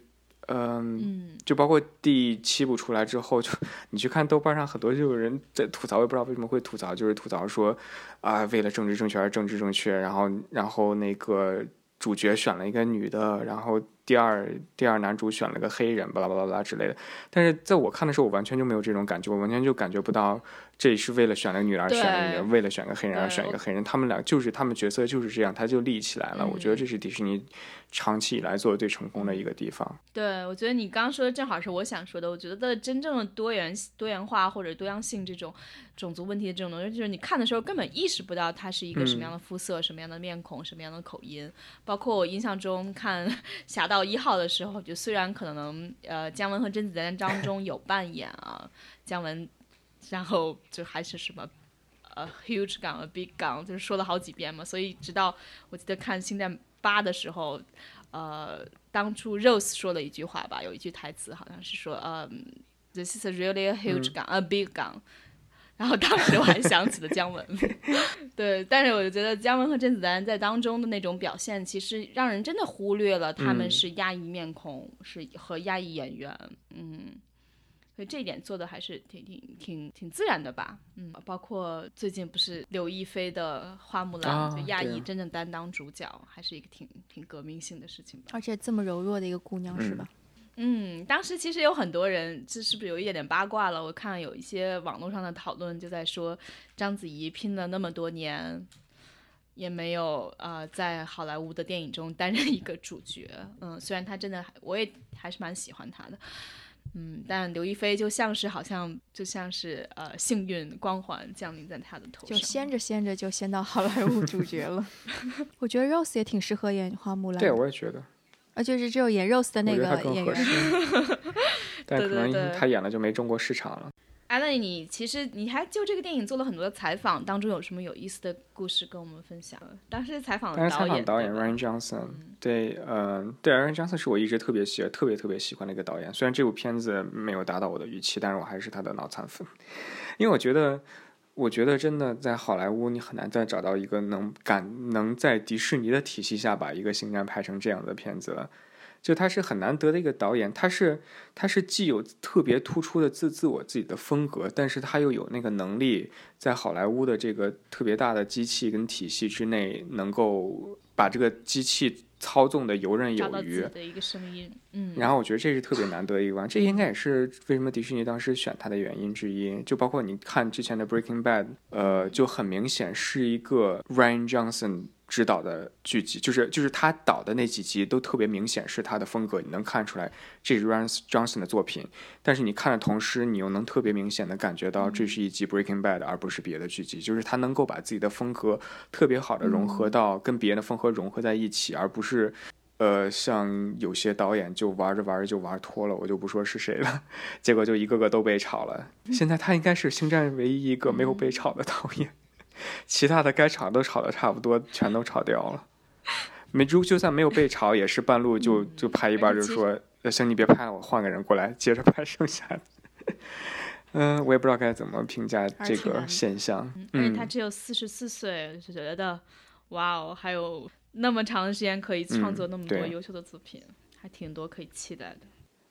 C: 嗯，
A: 嗯，
C: 就包括第七部出来之后，就你去看豆瓣上很多就有人在吐槽，我也不知道为什么会吐槽，就是吐槽说啊、为了政治正确而政治正确，然后然后那个主角选了一个女的，然后第二第二男主选了个黑人，巴拉巴拉巴拉之类的。但是在我看的时候，我完全就没有这种感觉，我完全就感觉不到这是为了选了个女人而选了个女人，为了选个黑人而选一个黑人，他们俩就是他们角色就是这样，他就立起来了。我觉得
A: 嗯
C: 这是迪士尼长期以来做的最成功的一个地方。
A: 对，我觉得你刚刚说的正好是我想说的。我觉得真正的多元多元化或者多样性这种种族问题的这种东西，就是你看的时候根本意识不到它是一个什么样的肤色、什么样的面孔、什么样的口音。包括我印象中看《侠盗一号》的时候，就虽然可能呃姜文和甄子丹当中有扮演啊姜文，然后就还是什么。呃，huge 港和 big 港，就是说了好几遍嘛，所以直到我记得看《星战八》的时候，呃，当初 Rose 说了一句话吧，有一句台词好像是说，嗯、t h i s is a really a huge gun,、a big gun。然后当时我还想起了姜文，<laughs> 对，但是我就觉得姜文和甄子丹在当中的那种表现，其实让人真的忽略了他们
C: 嗯
A: 是亚裔面孔，是和亚裔演员，嗯，所以这一点做的还是挺挺挺挺自然的吧，嗯，包括最近不是刘亦菲的《花木兰》
C: 啊
A: 就亚裔真正担当主角，还是一个挺挺革命性的事情吧。
B: 而且这么柔弱的一个姑娘是
C: 嗯
B: 吧？
A: 嗯，当时其实有很多人，这是不是有一点点八卦了？我看有一些网络上的讨论就在说，章子怡拼了那么多年，也没有呃在好莱坞的电影中担任一个主角。嗯，虽然她真的还，我也还是蛮喜欢她的。嗯，但刘亦菲就像是好像就像是呃幸运光环降临在她的头上
B: 就
A: 上。
B: 掀着掀着就掀到好莱坞主角了。<laughs> 我觉得 Rose 也挺适合演花木兰
C: 对，我也觉得，
B: 啊，就是只有演 Rose 的那个演
C: 更合适
B: 员。<laughs> <laughs>
C: 但可能
A: 对对对
C: 他演了就没中国市场了。
A: 艾伦，你其实你还就这个电影做了很多的采访，当中有什么有意思的故事跟我们分享？当时采访
C: 当时采访导演 Ryan Johnson，对，嗯、对，Ryan Johnson 是我一直特别喜、特别特别喜欢的一个导演。虽然这部片子没有达到我的预期，但是我还是他的脑残粉，因为我觉得，我觉得真的在好莱坞，你很难再找到一个能敢能在迪士尼的体系下把一个星战拍成这样的片子了。就他是很难得的一个导演，他是他是既有特别突出的自自我自己的风格，但是他又有那个能力在好莱坞的这个特别大的机器跟体系之内，能够把这个机器操纵的游刃有余。
A: 的一个声音，嗯，
C: 然后我觉得这是特别难得的一关，这应该也是为什么迪士尼当时选他的原因之一。就包括你看之前的《Breaking Bad》，呃，就很明显是一个 Ryan Johnson 指导的剧集，就是就是他导的那几集都特别明显是他的风格，你能看出来这是 Ryan Johnson 的作品。但是你看的同时，你又能特别明显的感觉到这是一集 Breaking Bad，而不是别的剧集，就是他能够把自己的风格特别好的融合到跟别的风格融合在一起，而不是呃，像有些导演就玩着玩着就玩脱了，我就不说是谁了，结果就一个个都被炒了。现在他应该是星战唯一一个没有被炒的导演，其他的该炒都炒的差不多，全都炒掉了。没就就算没有被炒，也是半路就就拍一半就说，行你别拍了，我换个人过来接着拍剩下的。<laughs> 嗯，我也不知道该怎么评价这个现象。
A: 因为他只有四十四岁，就觉得哇哦，还有。那么长时间可以创作那么多优秀的作品，还挺多可以期待的。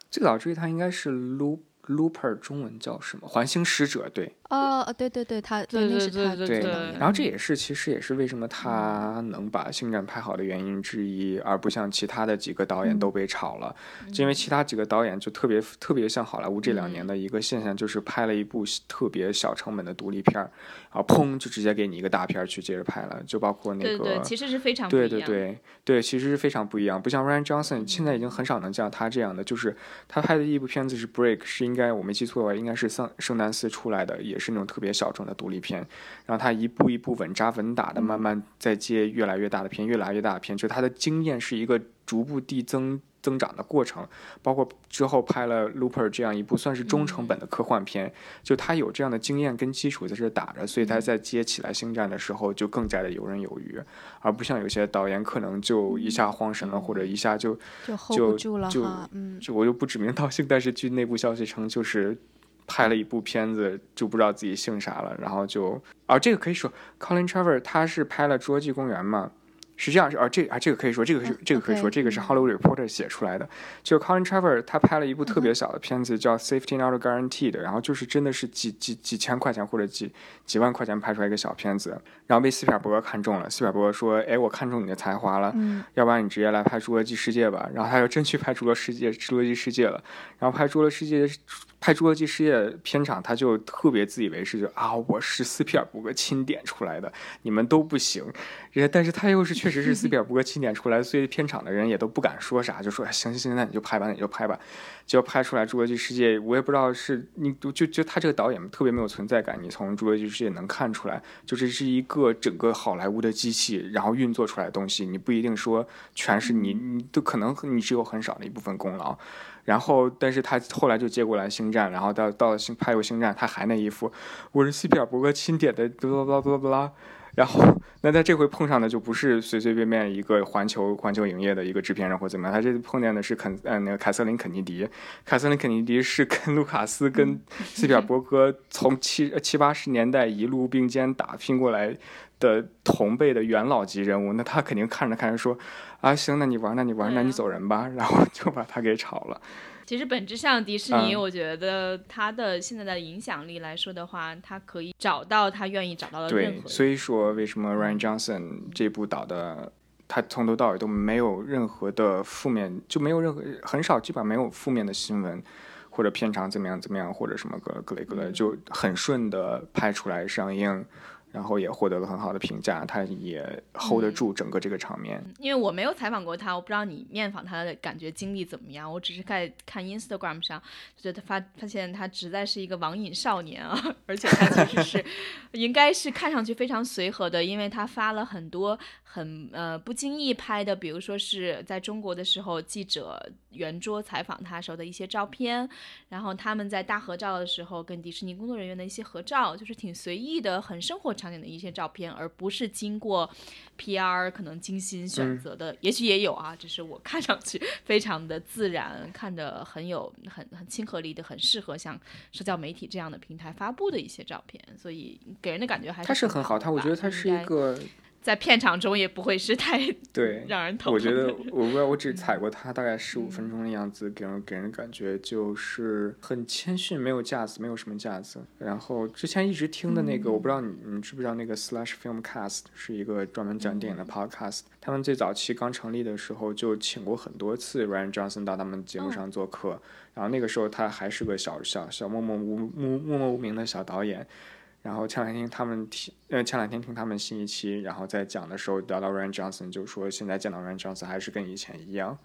C: 最早追他应该是 Loop Looper，中文叫什么？环形使者，对。
B: 哦，对对对，他
A: 对
B: 对对
A: 对对。
C: 然后这也是其实也是为什么他能把《星战》拍好的原因之一，而不像其他的几个导演都被炒了。因为其他几个导演就特别特别像好莱坞这两年的一个现象，就是拍了一部特别小成本的独立片儿，然后砰就直接给你一个大片儿去接着拍了。就包括那个，
A: 对对，其实是非常
C: 对对对对，其实是非常不一样。不像 Ryan Johnson，现在已经很少能像他这样的，就是他拍的一部片子是《Break》，是应该我没记错的话，应该是圣圣丹斯出来的，也是那种特别小众。的独立片，然后他一步一步稳扎稳打的，慢慢在接越来越大的片，越来越大的片，就他的经验是一个逐步递增增长的过程。包括之后拍了《Looper》这样一部算是中成本的科幻片，就他有这样的经验跟基础在这打着，所以他在接起来《星战》的时候就更加的游刃有余，而不像有些导演可能就一下慌神了，或者一下就
B: 就
C: hold
B: 不住了
C: 就
B: 嗯，
C: 就我就不指名道姓，但是据内部消息称就是。拍了一部片子，就不知道自己姓啥了，然后就啊，这个可以说，Colin Trevor 他是拍了《侏罗纪公园》嘛。实际上是啊，这啊这个可以说，这个是这个可以说，这个是 Hollywood Reporter 写出来的。就 Colin Trevor 他拍了一部特别小的片子，叫 Safety Not Guaranteed，然后就是真的是几几几千块钱或者几几万块钱拍出来一个小片子，然后被斯皮尔伯格看中了。斯皮尔伯格说：“哎，我看中你的才华了，要不然你直接来拍《侏罗纪世界》吧。”然后他就真去拍《侏罗世界》《侏罗纪世界》了。然后拍《侏罗世界》拍《侏罗纪世界》片场，他就特别自以为是，就啊，我是斯皮尔伯格钦点出来的，你们都不行。人但是他又是确实是斯皮尔伯格钦点出来，所以片场的人也都不敢说啥，就说行行行，那你就拍吧，你就拍吧，就拍出来《侏罗纪世界》。我也不知道是你就就他这个导演特别没有存在感，你从《侏罗纪世界》能看出来，就这是一个整个好莱坞的机器，然后运作出来的东西，你不一定说全是你，你都可能你只有很少的一部分功劳。然后，但是他后来就接过来《星战》，然后到到拍过《星战》，他还那一副我是斯皮尔伯格钦点的，巴拉巴拉巴拉巴拉。然后，那他这回碰上的就不是随随便便一个环球环球影业的一个制片人或怎么样，他这次碰见的是肯呃那个凯瑟琳肯尼迪，凯瑟琳肯尼迪是跟卢卡斯跟斯皮尔伯格从七七八十年代一路并肩打拼过来的同辈的元老级人物，那他肯定看着看着说啊行，那你玩那你玩那你走人吧，然后就把他给炒了。
A: 其实本质上，迪士尼，我觉得它的现在的影响力来说的话，它可以找到它愿意找到的任何。
C: 对，所以说为什么 Ryan Johnson 这部导的，他从头到尾都没有任何的负面，就没有任何很少，基本上没有负面的新闻，或者片长怎么样怎么样，或者什么各各类各类，就很顺的拍出来上映。然后也获得了很好的评价，他也 hold 得住整个这个场面。
A: 因为我没有采访过他，我不知道你面访他的感觉经历怎么样。我只是在看 Instagram 上，觉得他发发现他实在是一个网瘾少年啊，<laughs> 而且他其实是应该是看上去非常随和的，因为他发了很多很呃不经意拍的，比如说是在中国的时候记者圆桌采访他时候的一些照片，然后他们在大合照的时候跟迪士尼工作人员的一些合照，就是挺随意的，很生活。场景的一些照片，而不是经过 PR 可能精心选择的，也许也有啊，只是我看上去 <laughs> 非常的自然，看着很有很很亲和力的，很适合像社交媒体这样的平台发布的一些照片，所以给人的感觉还是
C: 他是很好，他我觉得他是一个。
A: 在片场中也不会是太 <laughs>
C: 对 <laughs>
A: 让人头
C: 疼。我觉得我不知道，我只踩过他大概十五分钟的样子，给人给人感觉就是很谦逊，没有架子，没有什么架子。然后之前一直听的那个，我不知道你你知不知道那个 Slash Film Cast 是一个专门讲电影的 podcast。他们最早期刚成立的时候就请过很多次 Ryan Johnson 到他们节目上做客，然后那个时候他还是个小小小默默无默默默无名的小导演。然后前两天他们听，呃，前两天听他们新一期，然后在讲的时候聊到 Ryan Johnson，就说现在见到 Ryan Johnson 还是跟以前一样，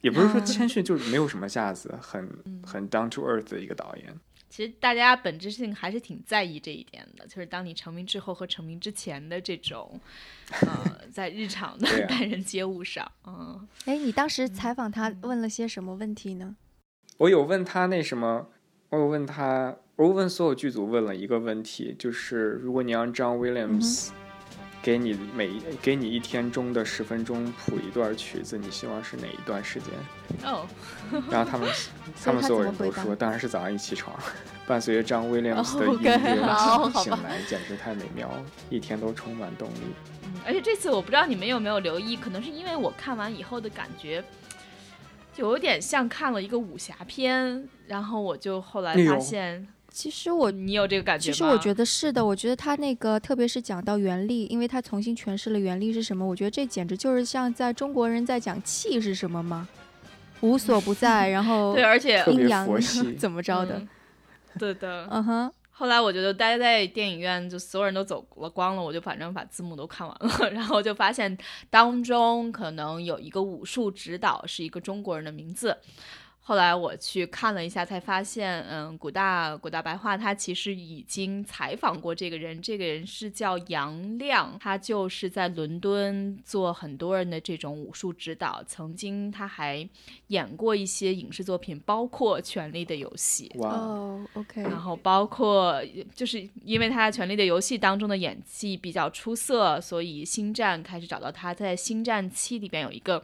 C: 也不是说谦逊，就是没有什么架子，很很 down to earth 的一个导演。
A: 其实大家本质性还是挺在意这一点的，就是当你成名之后和成名之前的这种，呃，在日常的 <laughs> 待人接物上，嗯，
B: 哎，你当时采访他问了些什么问题呢？
C: 我有问他那什么，我有问他，我问所有剧组问了一个问题，就是如果你让 John Williams 给你每给你一天中的十分钟谱一段曲子，你希望是哪一段时间？
A: 哦，<laughs>
C: 然后他们他们所有人都说，当然是早上一起床，伴随着 John <laughs> Williams 的
B: 哦
C: 音乐醒来，简直太美妙，一天都充满动力。
A: 嗯，而且这次我不知道你们有没有留意，可能是因为我看完以后的感觉，就有点像看了一个武侠片，然后我就后来发现，
B: 其实我
A: 你有这个感觉吗？
B: 其实我觉得是的，我觉得他那个，特别是讲到原力，因为他重新诠释了原力是什么，我觉得这简直就是像在中国人在讲气是什么吗？无所不在，然 <laughs> 后
A: 对，而且
B: 阴阳 <laughs> 怎么着的
A: 嗯，对的，
B: 嗯哼，
A: 后来我觉得待在电影院，就所有人都走了光了，我就反正把字幕都看完了，<laughs> 然后就发现当中可能有一个武术指导是一个中国人的名字。后来我去看了一下，才发现，嗯，古大古大白话他其实已经采访过这个人，这个人是叫杨亮，他就是在伦敦做很多人的这种武术指导，曾经他还演过一些影视作品，包括《权力的游戏》。
C: 哇，
B: 哦，OK，
A: 然后包括就是因为他在《权力的游戏》当中的演技比较出色，所以《星战》开始找到他。在《星战七》里边有一个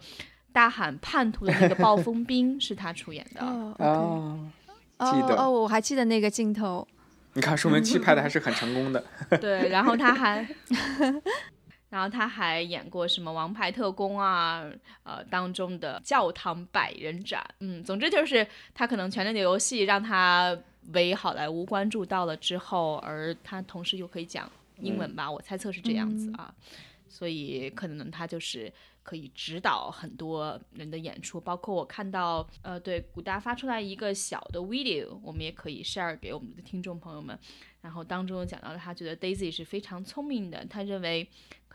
A: 大喊叛徒的那个暴风兵是他出演的。
B: 哦
C: 得
B: 哦哦，我还记得那个镜头，
C: 你看，说明七拍的还是很成功的。<laughs>
A: 对，然后他还。<laughs> 然后他还演过什么《王牌特工》啊，呃，当中的教堂百人斩，嗯，总之就是他可能《权力的游戏》让他为好莱坞关注到了之后，而他同时又可以讲英文吧，我猜测是这样子啊，所以可能他就是可以指导很多人的演出，包括我看到呃，对古大发出来一个小的 video，我们也可以 share 给我们的听众朋友们。然后当中讲到他觉得 Daisy 是非常聪明的，他认为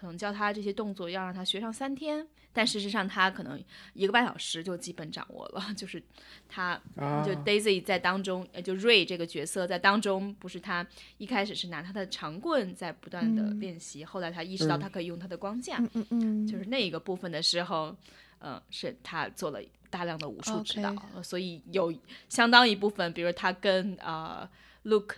A: 可能教他这些动作要让他学上三天，但事实上他可能一个半小时就基本掌握了。<laughs> 就是他
C: 啊
A: 就 Daisy 在当中，呃，就 Ray 这个角色在当中，不是他一开始是拿他的长棍在不断的
B: 嗯。
A: 练习，后来他意识到
C: 嗯。
A: 他可以用他的光架，
B: 嗯嗯嗯，
A: 就是那一个部分的时候，嗯、是他做了大量的武术指导所以有相当一部分，比如他跟呃 Luke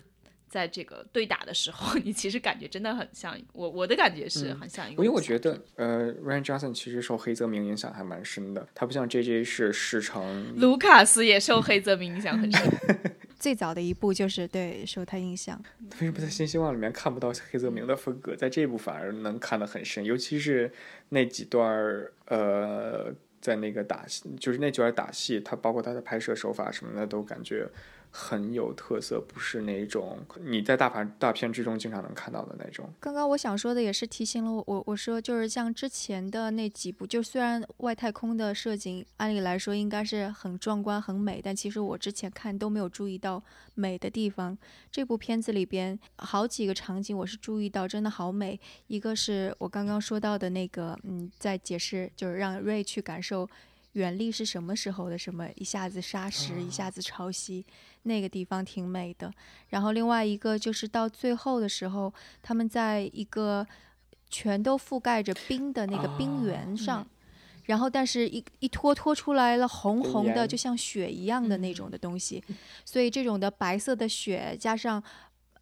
A: 在这个对打的时候，<laughs> 你其实感觉真的很像我我的感觉是
C: 嗯
A: 很像一个
C: 因为我觉得，呃，Ryan Johnson 其实受黑泽明影响还蛮深的，他不像 J J 是师承
A: 卢卡斯也受黑泽明影响很深。<laughs>
B: 最早的一部就是对受他影响，
C: 为什么在新希望里面看不到黑泽明的风格，在这部反而能看得很深，尤其是那几段儿呃，在那个打戏，就是那几段打戏，他包括他的拍摄手法什么的，都感觉很有特色，不是那种你在大盘大片之中经常能看到的那种。
B: 刚刚我想说的也是提醒了我，我我说就是像之前的那几部，就虽然外太空的设景按理来说应该是很壮观、很美，但其实我之前看都没有注意到美的地方。这部片子里边好几个场景我是注意到，真的好美。一个是我刚刚说到的那个，嗯，在解释就是让瑞去感受原力是什么时候的什么，一下子沙石，一下子潮汐，那个地方挺美的。然后另外一个就是到最后的时候，他们在一个全都覆盖着冰的那个冰原上，
A: 嗯
B: 然后但是一一拖拖出来了红红的，就像雪一样的那种的东西，所以这种的白色的雪加上。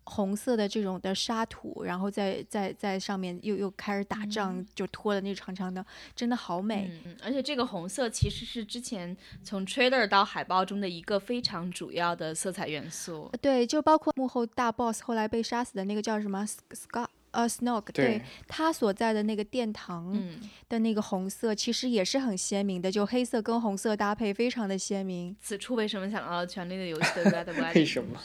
B: 红色的这种的沙土，然后在在在上面又又开始打仗，就拖的那长长的，真的好美。
A: 嗯，嗯而且这个红色其实是之前从 trailer 到海报中的一个非常主要的色彩元素。
B: 对，就包括幕后大 boss 后来被杀死的那个叫什么 Scott 呃 Snog，
C: 对
B: 他所在的那个殿堂
A: 嗯，
B: 的那个红色，其实也是很鲜明的，就黑色跟红色搭配非常的鲜明。
A: 此处为什么想到《权力的游戏 <laughs>》的 Red Wedding？
C: 为什么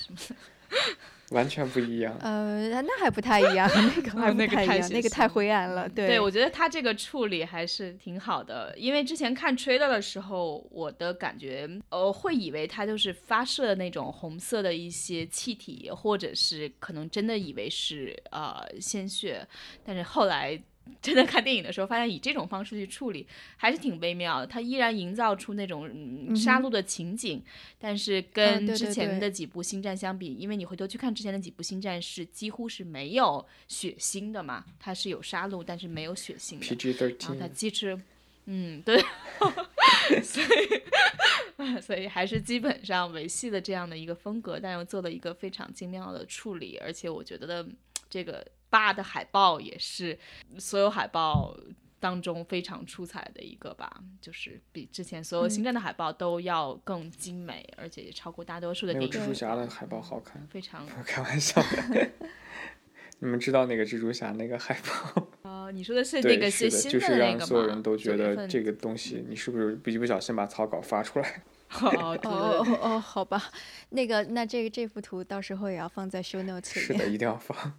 C: 完全不一样。
B: 呃，那还不太一样，那个还不
A: 那个
B: 太一样，那个太灰暗了。对，
A: 对，我觉得他这个处理还是挺好的，因为之前看 trailer 的时候，我的感觉，呃，会以为他就是发射那种红色的一些气体，或者是可能真的以为是呃鲜血，但是后来真的看电影的时候，发现以这种方式去处理还是挺微妙的。它依然营造出那种嗯杀戮的情景，但是跟之前的几部星战相比，因为你回头去看之前的几部星战是几乎是没有血腥的嘛，它是有杀戮，但是没有血腥的。
C: PG
A: 然后它
C: thirteen，
A: 既是，嗯，对，<laughs> 所以，<laughs> 所以还是基本上维系了这样的一个风格，但又做了一个非常精妙的处理，而且我觉得这个八的海报也是所有海报当中非常出彩的一个吧，就是比之前所有星战的海报都要更精美，而且也超过大多数的
C: 那个蜘蛛，侠的海报好看。
A: 非常。
C: 开玩笑的。<laughs> 你们知道那个蜘蛛侠那个海报？
A: 哦，<laughs> 你说的是那
C: 对，
A: 个
C: 是的，
A: 新
C: 就是让所有人都觉得这个东西，你是不是不一不小心把草稿发出来？<laughs>
A: 哦，
B: 哦哦，好吧，那个那这个这幅图到时候也要放在 show notes 里。
C: 是的，一定要放。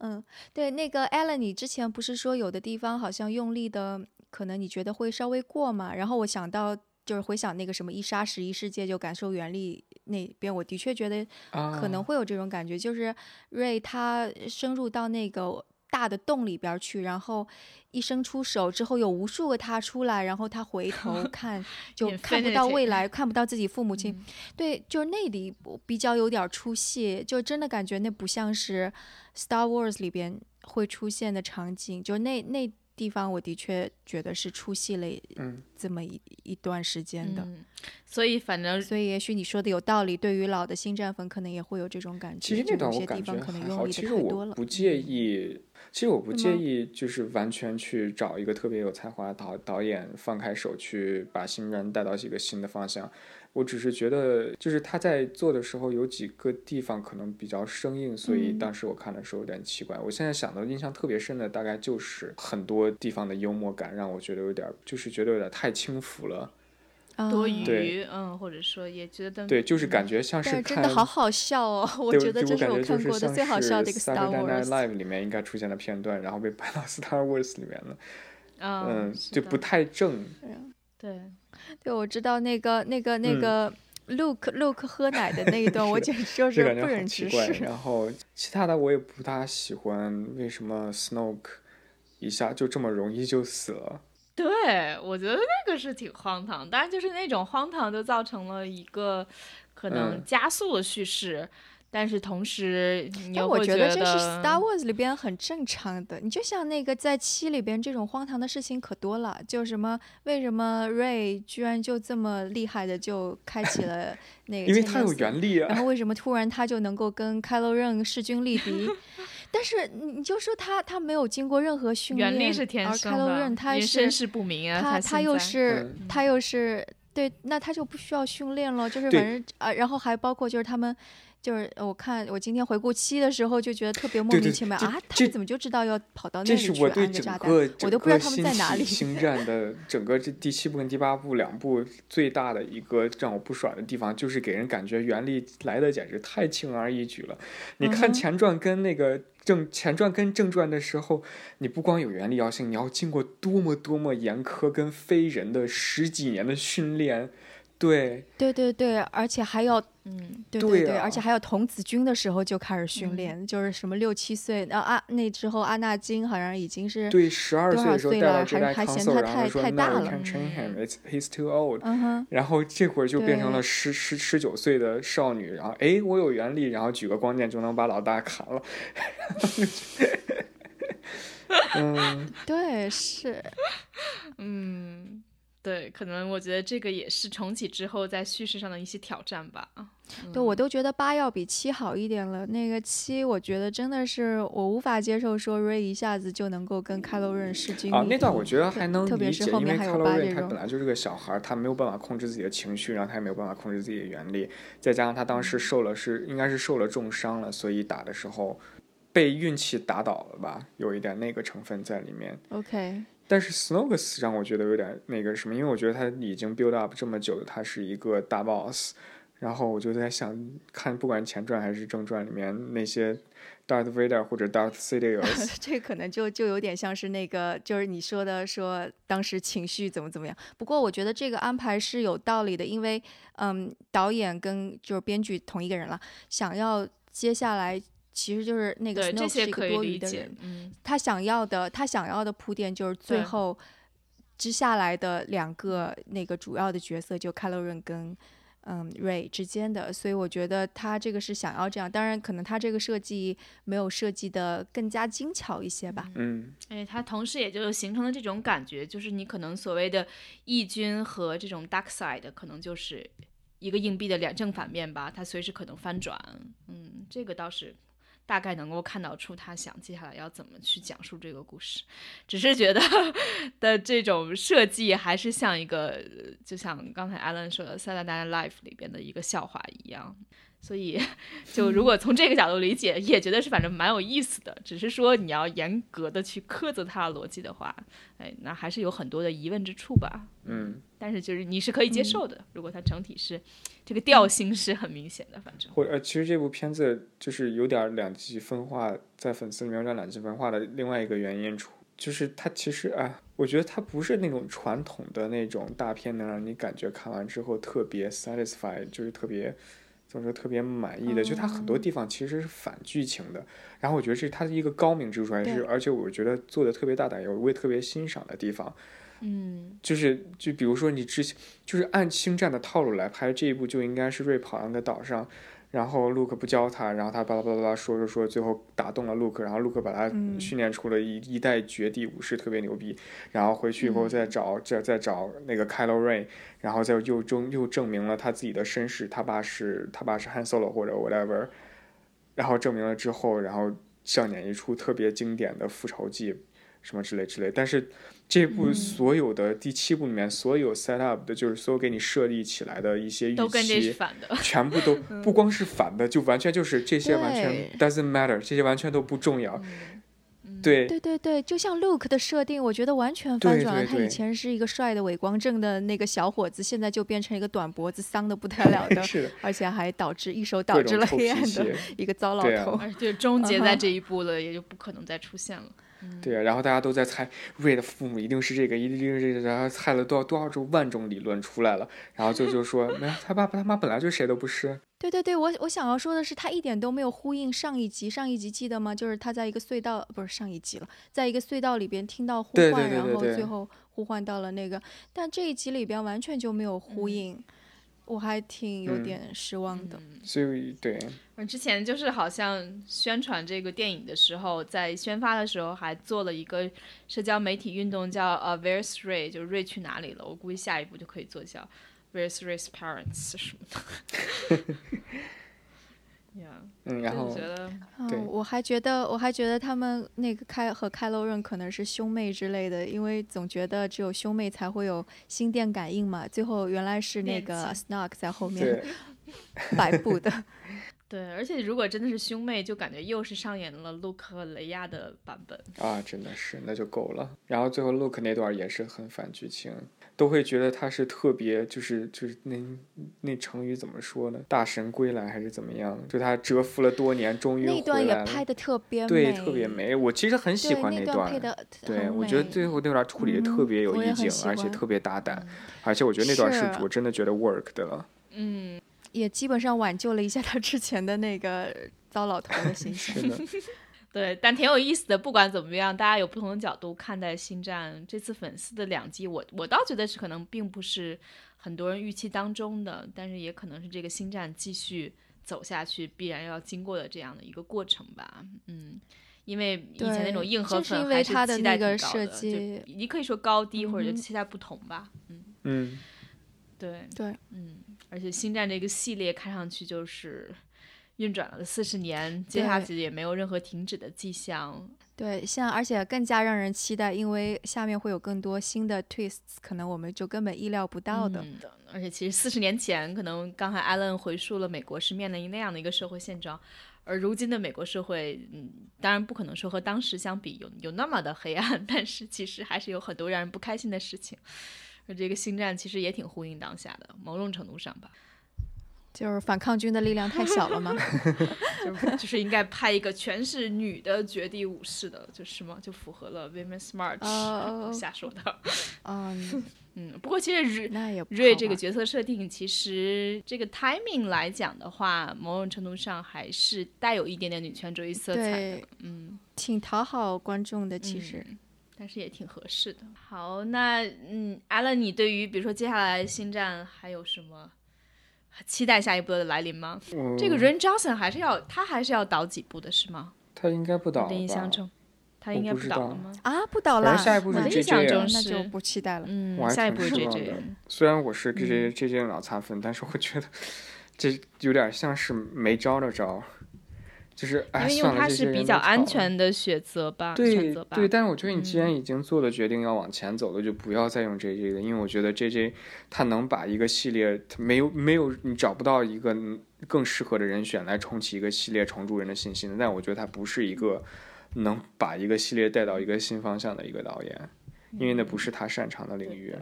B: 嗯，对，那个 Alan，你之前不是说有的地方好像用力的，可能你觉得会稍微过嘛？然后我想到就是回想那个什么一沙十一世界就感受原力那边，我的确觉得可能
C: 啊
B: 会有这种感觉，就是瑞他深入到那个大的洞里边去，然后一伸出手之后，有无数个他出来，然后他回 <laughs> 头看，就看不到未来，看不到自己父母亲。
A: 嗯
B: 对，就是那里比较有点出戏，就真的感觉那不像是 Star Wars 里边会出现的场景，就那那地方我的确觉得是出戏了
C: 嗯，
B: 这么一一段时间的。
A: 嗯，所以反正
B: 所以也许你说的有道理，对于老的星战粉可能也会有这种感觉。
C: 其实那
B: 就有些
C: 段我感觉
B: 地方可能
C: 还好，
B: 用力
C: 其实
B: 的太多了。
C: 我不介意，其实我不介意，就是完全去找一个特别有才华的导导演，放开手去把新人带到一个新的方向。我只是觉得，就是他在做的时候有几个地方可能比较生硬，所以
B: 嗯
C: 当时我看的时候有点奇怪。我现在想到印象特别深的，大概就是很多地方的幽默感让我觉得有点，就是觉得有点太轻浮了。
A: 多
B: 啊
A: 余，嗯，或者说也觉得
C: 对，就是感
A: 嗯
C: 觉像是看
B: 但真的好好笑哦！我觉得这是我看过的最好笑的一个 Star
C: Saturday Night
B: Wars。
C: Live 里面应该出现的片段，然后被搬到 <laughs> Star Wars 里面了。
A: 嗯
C: 嗯，就不太正。
A: 对，
B: 对，我知道那个那个那
C: 嗯
B: 个 Luke Luke 喝奶的那一段，我 <laughs> 简直就
C: 就是
B: 不忍直。视。
C: 然后其他的我也不大喜欢，为什么 Snoke 一下就这么容易就死了？
A: 对，我觉得那个是挺荒唐，但是就是那种荒唐就造成了一个可能
C: 嗯。
A: 加速的叙事，但是同时你
B: 但我
A: 又会得
B: 觉得这是 Star Wars 里边很正常的。你就像那个在七里边这种荒唐的事情可多了，就什么为什么 Ray 居然就这么厉害的就开启了 <laughs> 那个，
C: 因为他有原力啊。
B: 然后为什么突然他就能够跟 Kylo Ren 势均力敌？<laughs> 但是你你就说他他没有经过任何训练，
A: 原力是天
B: 而
A: 生
B: Kylo，Ren 他是
A: 身世不明啊，
B: 他他又是、
C: 嗯
B: 他又是对，那他就不需要训练了，就是反正啊，然后还包括就是他们。就是我看我今天回顾七的时候就觉得特别莫名其妙
C: 这
B: 啊，他们怎么就知道要跑到那
C: 这
B: 里去安个炸弹？
C: 个
B: 我都不知道他们在哪里。<laughs>
C: 星战的整个这第七部跟第八部两部最大的一个让我不爽的地方，就是给人感觉原力来的简直太轻而易举了。你看前传跟那个正前传跟正传的时候，你不光有原力要性，你要经过多么多么严苛跟非人的十几年的训练。对，
B: 对对对，而且还要
A: 嗯，
B: 对对，
C: 对啊。
B: 而且还有童子军的时候就开始训
A: 嗯。
B: 练，就是什么六七岁，然后啊那之后阿纳金好像已经是
C: 对，十二岁的时候
B: 少岁了
C: 带到这代
B: 还还嫌
C: console，
B: 他
C: 然后说
B: 太太
C: No,
B: 大了
C: can train him.
A: 嗯
C: It's he's too old.
B: 嗯，
C: 然后这会儿就变成了十十十九岁的少女，然后哎，我有原力，然后举个光剑就能把老大砍了。<laughs> 嗯，<laughs>
B: 对是，<laughs>
A: 嗯，对，可能我觉得这个也是重启之后在叙事上的一些挑战吧。
B: 对我都觉得八要比七好一点了。那个七，我觉得真的是我无法接受，说瑞一下子就能够跟开罗任势均
C: 啊，
B: 力敌
C: 那段我觉得还能
B: 特别
C: 理解，
B: 是后面还
C: 因为卡洛
B: 有八这种
C: 瑞他本来就是个小孩儿，他没有办法控制自己的情绪，然后他也没有办法控制自己的原力，再加上他当时
B: 嗯
C: 受了是应该是受了重伤了，所以打的时候被运气打倒了吧，有一点那个成分在里面。
B: OK，
C: 但是 Snoke 死让我觉得有点那个什么，因为我觉得他已经 build up 这么久了，他是一个大 boss，然后我就在想，看不管前传还是正传里面那些 Darth Vader 或者 Darth Sidious，<laughs>
B: 这可能就就有点像是那个，就是你说的说当时情绪怎么怎么样。不过我觉得这个安排是有道理的，因为嗯，导演跟就是编剧同一个人了，想要接下来其实就是那个
A: 对，这
B: Snoke 是一个
A: 些可以
B: 多余
A: 理解
B: 的人，。
A: 嗯，
B: 他想要的他想要的铺垫就是最后之下来的两个那个主要的角色，就 Kylo Ren 跟嗯 Ray 之间的，所以我觉得他这个是想要这样，当然可能他这个设计没有设计的更加精巧一些吧。
C: 嗯，
A: 哎，他同时也就形成了这种感觉，就是你可能所谓的义军和这种 dark side，可能就是一个硬币的两正反面吧，它随时可能翻转。嗯，这个倒是大概能够看到出他想接下来要怎么去讲述这个故事，只是觉得 <laughs> 的这种设计还是像一个，就像刚才艾伦说的《Saturday Life》里边的一个笑话一样。所以，就如果从这个角度理解，也觉得是反正蛮有意思的。只是说你要严格的去苛责它的逻辑的话，哎，那还是有很多的疑问之处吧。
C: 嗯，
A: 但是就是你是可以接受的，如果它整体是这个调性是很明显的，反正。
C: 或呃，其实这部片子就是有点两极分化，在粉丝里面有点两极分化的另外一个原因出，就是它其实啊，我觉得它不是那种传统的那种大片，能让你感觉看完之后特别 satisfied，就是特别。怎么说特别满意的？就它很多地方其实是反剧情的，然后我觉得这是它的一个高明之处，还是而且我觉得做的特别大胆，有我也特别欣赏的地方。
A: 嗯，
C: 就是就比如说你之前就是按星战的套路来拍这一部，就应该是瑞跑到那个岛上，然后陆克不教他，然后他巴拉巴拉巴拉说说说，最后打动了陆克，然后陆克把他
B: 嗯。
C: 训练出了一、一代绝地武士，特别牛逼，然后回去以后再找再再找那个 Kylo Ren，然后再又证又证明了他自己的身世，他爸是他爸是 Han Solo 或者 whatever，然后证明了之后，然后上演一出特别经典的复仇记，什么之类之类。但是这部
A: 嗯
C: 所有的第七部里面所有 set up 的，就是所有给你设立起来的一些预
A: 都跟这是
C: 期，
A: 反的。<laughs>
C: 全部都不光是反的，就完全就是这些完全 doesn't matter，这些完全都不重要。
A: 嗯
C: 对
B: 对对对，就像 Luke 的设定，我觉得完全
C: 对
B: 翻转了。他以前是一个帅的伪光正的那个小伙子，现在就变成一个短脖子、丧的不得了的，<laughs>
C: 是的，
B: 而且还导致一手导致了黑暗的。一个糟老
C: 对啊
B: 头。
A: 而且终结在这一步了，也就不可能再出现了。
C: 对啊，然后大家都在猜瑞的父母一定是这个，一定是这个，然后猜了多少多少种万种理论出来了，然后就就说 <laughs> 没有，他爸爸他妈本来就谁都不是。
B: 对对对，我我想要说的是，他一点都没有呼应上一集。上一集记得吗？就是他在一个隧道，不是上一集了，在一个隧道里边听到呼唤，然
C: 对对对对
B: 后最后呼唤到了那个，但这一集里边完全就没有呼应，我还挺有
C: 嗯
B: 点失望的。
C: 所以对，
A: 我之前就是好像宣传这个电影的时候，在宣发的时候还做了一个社交媒体运动，叫呃 Where's Ray，就是瑞去哪里了？我估计下一步就可以做叫 Where's Ray's parents 什么的。<laughs> yeah，
C: 嗯，然后
A: 就觉得
C: 对
B: 嗯，我还觉得，我还觉得他们那个开和开罗润可能是兄妹之类的，因为总觉得只有兄妹才会有心电感应嘛。最后原来是那个 Snoke 在后面，摆布的。<laughs>
A: 对，而且如果真的是兄妹，就感觉又是上演了卢克和雷亚的版本。
C: 啊，真的是那就够了。然后最后 Look 那段也是很反剧情，都会觉得他是特别，就是就是那那成语怎么说呢？大神归来还是怎么样？就他蛰伏了多年，终于
B: 那段也
C: 回来了。
B: 拍的特别美，
C: 对，特别。美。我其实很喜
B: 欢，那
C: 欢段。
B: 配的
C: 对，我觉得最后那段处理的特别有意境，而且特别大胆，而且我觉得那段是
B: 是
C: 我真的觉得 work 的了。
A: 嗯，
B: 也基本上挽救了一下他之前的那个糟老头的形象。<laughs>
C: 是的，<laughs>
A: 对，但挺有意思的。不管怎么样，大家有不同的角度看待《星战》这次粉丝的两极，我我倒觉得是可能并不是很多人预期当中的，但是也可能是这个《星战》继续走下去必然要经过的这样的一个过程吧。嗯。因为以前那种硬核
B: 是因
A: 粉还是
B: 为它的
A: 期待
B: 那个
A: 挺高的，
B: 设计
A: 就你可以说高低或者就期待不同吧。嗯，
C: 嗯，
A: 对，
B: 对，
A: 嗯，而且《星战》这个系列看上去就是运转了四十年，接下去也没有任何停止的迹象。
B: 对，像而且更加让人期待，因为下面会有更多新的 twists，可能我们就根本意料不到的。
A: 嗯而且其实四十年前，可能刚才 Allen 回述了美国是面临那样的一个社会现状，而如今的美国社会，嗯，当然不可能说和当时相比有有那么的黑暗，<laughs> 但是其实还是有很多让人不开心的事情。而这个星战其实也挺呼应当下的，某种程度上吧。
B: 就是反抗军的力量太小了吗？<laughs>
A: 就就是应该拍一个全是女的绝地武士的，就是吗？就符合了 Women's March、
B: 哦
A: 瞎说的。<laughs>
B: 嗯，
A: 嗯，不过其实瑞瑞这个角色设定，其实这个 timing 来讲的话，某种程度上还是带有一点点女权主义色彩的。嗯，
B: 挺讨好观众的，其实。
A: 嗯但是也挺合适的。好，那嗯，阿乐，你对于比如说接下来星战还有什么期待下一步的来临吗？
C: 我
A: 这个 Ren Johnson 还是要他还是要导几部的是吗？
C: 他应该不倒
A: 我的印象？中，他应该
C: 不知道
A: 导了吗？
B: 啊，不倒了
C: 反正，下一步是
B: 那
A: 印象
C: 啊
A: 中是
B: 那就不期待了。
A: 嗯
C: 我，还
A: 下一步是
C: 挺失望
A: JJ。
C: 虽然我是 J J J J 脑残粉，但是我觉得这有点像是没招的招，就是
A: 因
C: 哎，
A: 为因为
C: 算了，
A: 他
C: 这些人都
A: 是比较安全的选择吧，选
C: 对。对，但是我觉得你既
A: 嗯
C: 然已经做了决定要往前走了，就不要再用 J J 的，因为我觉得 J J 他能把一个系列，他没有没有你找不到一个更适合的人选来重启一个系列，重铸人的信心的。但我觉得他不是一个能把一个系列带到一个新方向的一个导演，因为那不是他擅长的领域。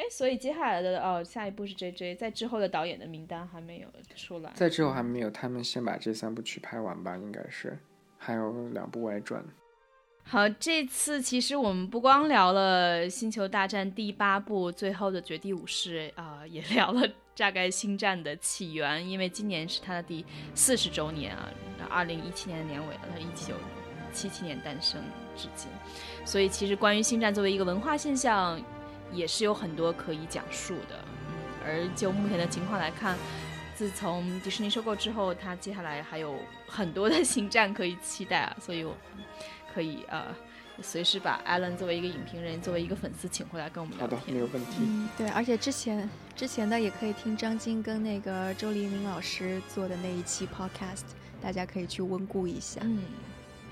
A: 哎，所以接下来的哦，下一步是 JJ，在之后的导演的名单还没有出来。
C: 在之后还没有，他们先把这三部曲拍完吧，应该是，还有两部外传。
A: 好，这次其实我们不光聊了《星球大战》第八部《最后的绝地武士》啊、也聊了大概星战的起源，因为今年是它的第四十周年啊，二零一七年的年尾了，它一九七七年诞生至今，所以其实关于星战作为一个文化现象，也是有很多可以讲述的。嗯，而就目前的情况来看，自从迪士尼收购之后，它接下来还有很多的新战可以期待啊，所以我们可以呃随时把 Alan 作为一个影评人，作为一个粉丝请回来跟我们
C: 好的，
A: 聊天。
C: 没有问题。
B: 嗯，对，而且之前之前的也可以听张晶跟那个周黎明老师做的那一期 podcast，大家可以去温故一下。
A: 嗯，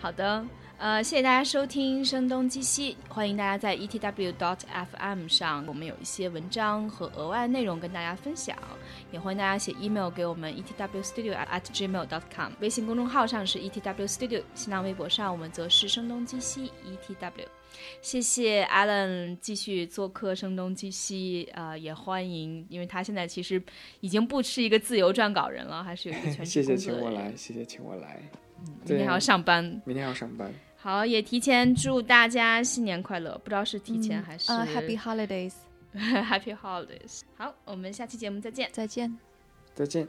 A: 好的，呃，谢谢大家收听《声东击西》，欢迎大家在 E etw.fm 上，我们有一些文章和额外内容跟大家分享，也欢迎大家写 email 给我们 etwstudio at gmail.com，微信公众号上是 etw studio，新浪微博上我们则是声东击西 etw。谢谢 Alan 继续做客《声东击西》，呃，也欢迎，因为他现在其实已经不是一个自由撰稿人了，还是有一个全职
C: 谢谢请我来，谢谢请我来。
A: 明天还要上班。
C: 明天还要上班。
A: 好，也提前祝大家新年快乐，不知道是提前还是、<laughs>
B: 啊、h a p p y
A: Holidays，Happy Holidays。好，我们下期节目再见。
B: 再见。
C: 再见。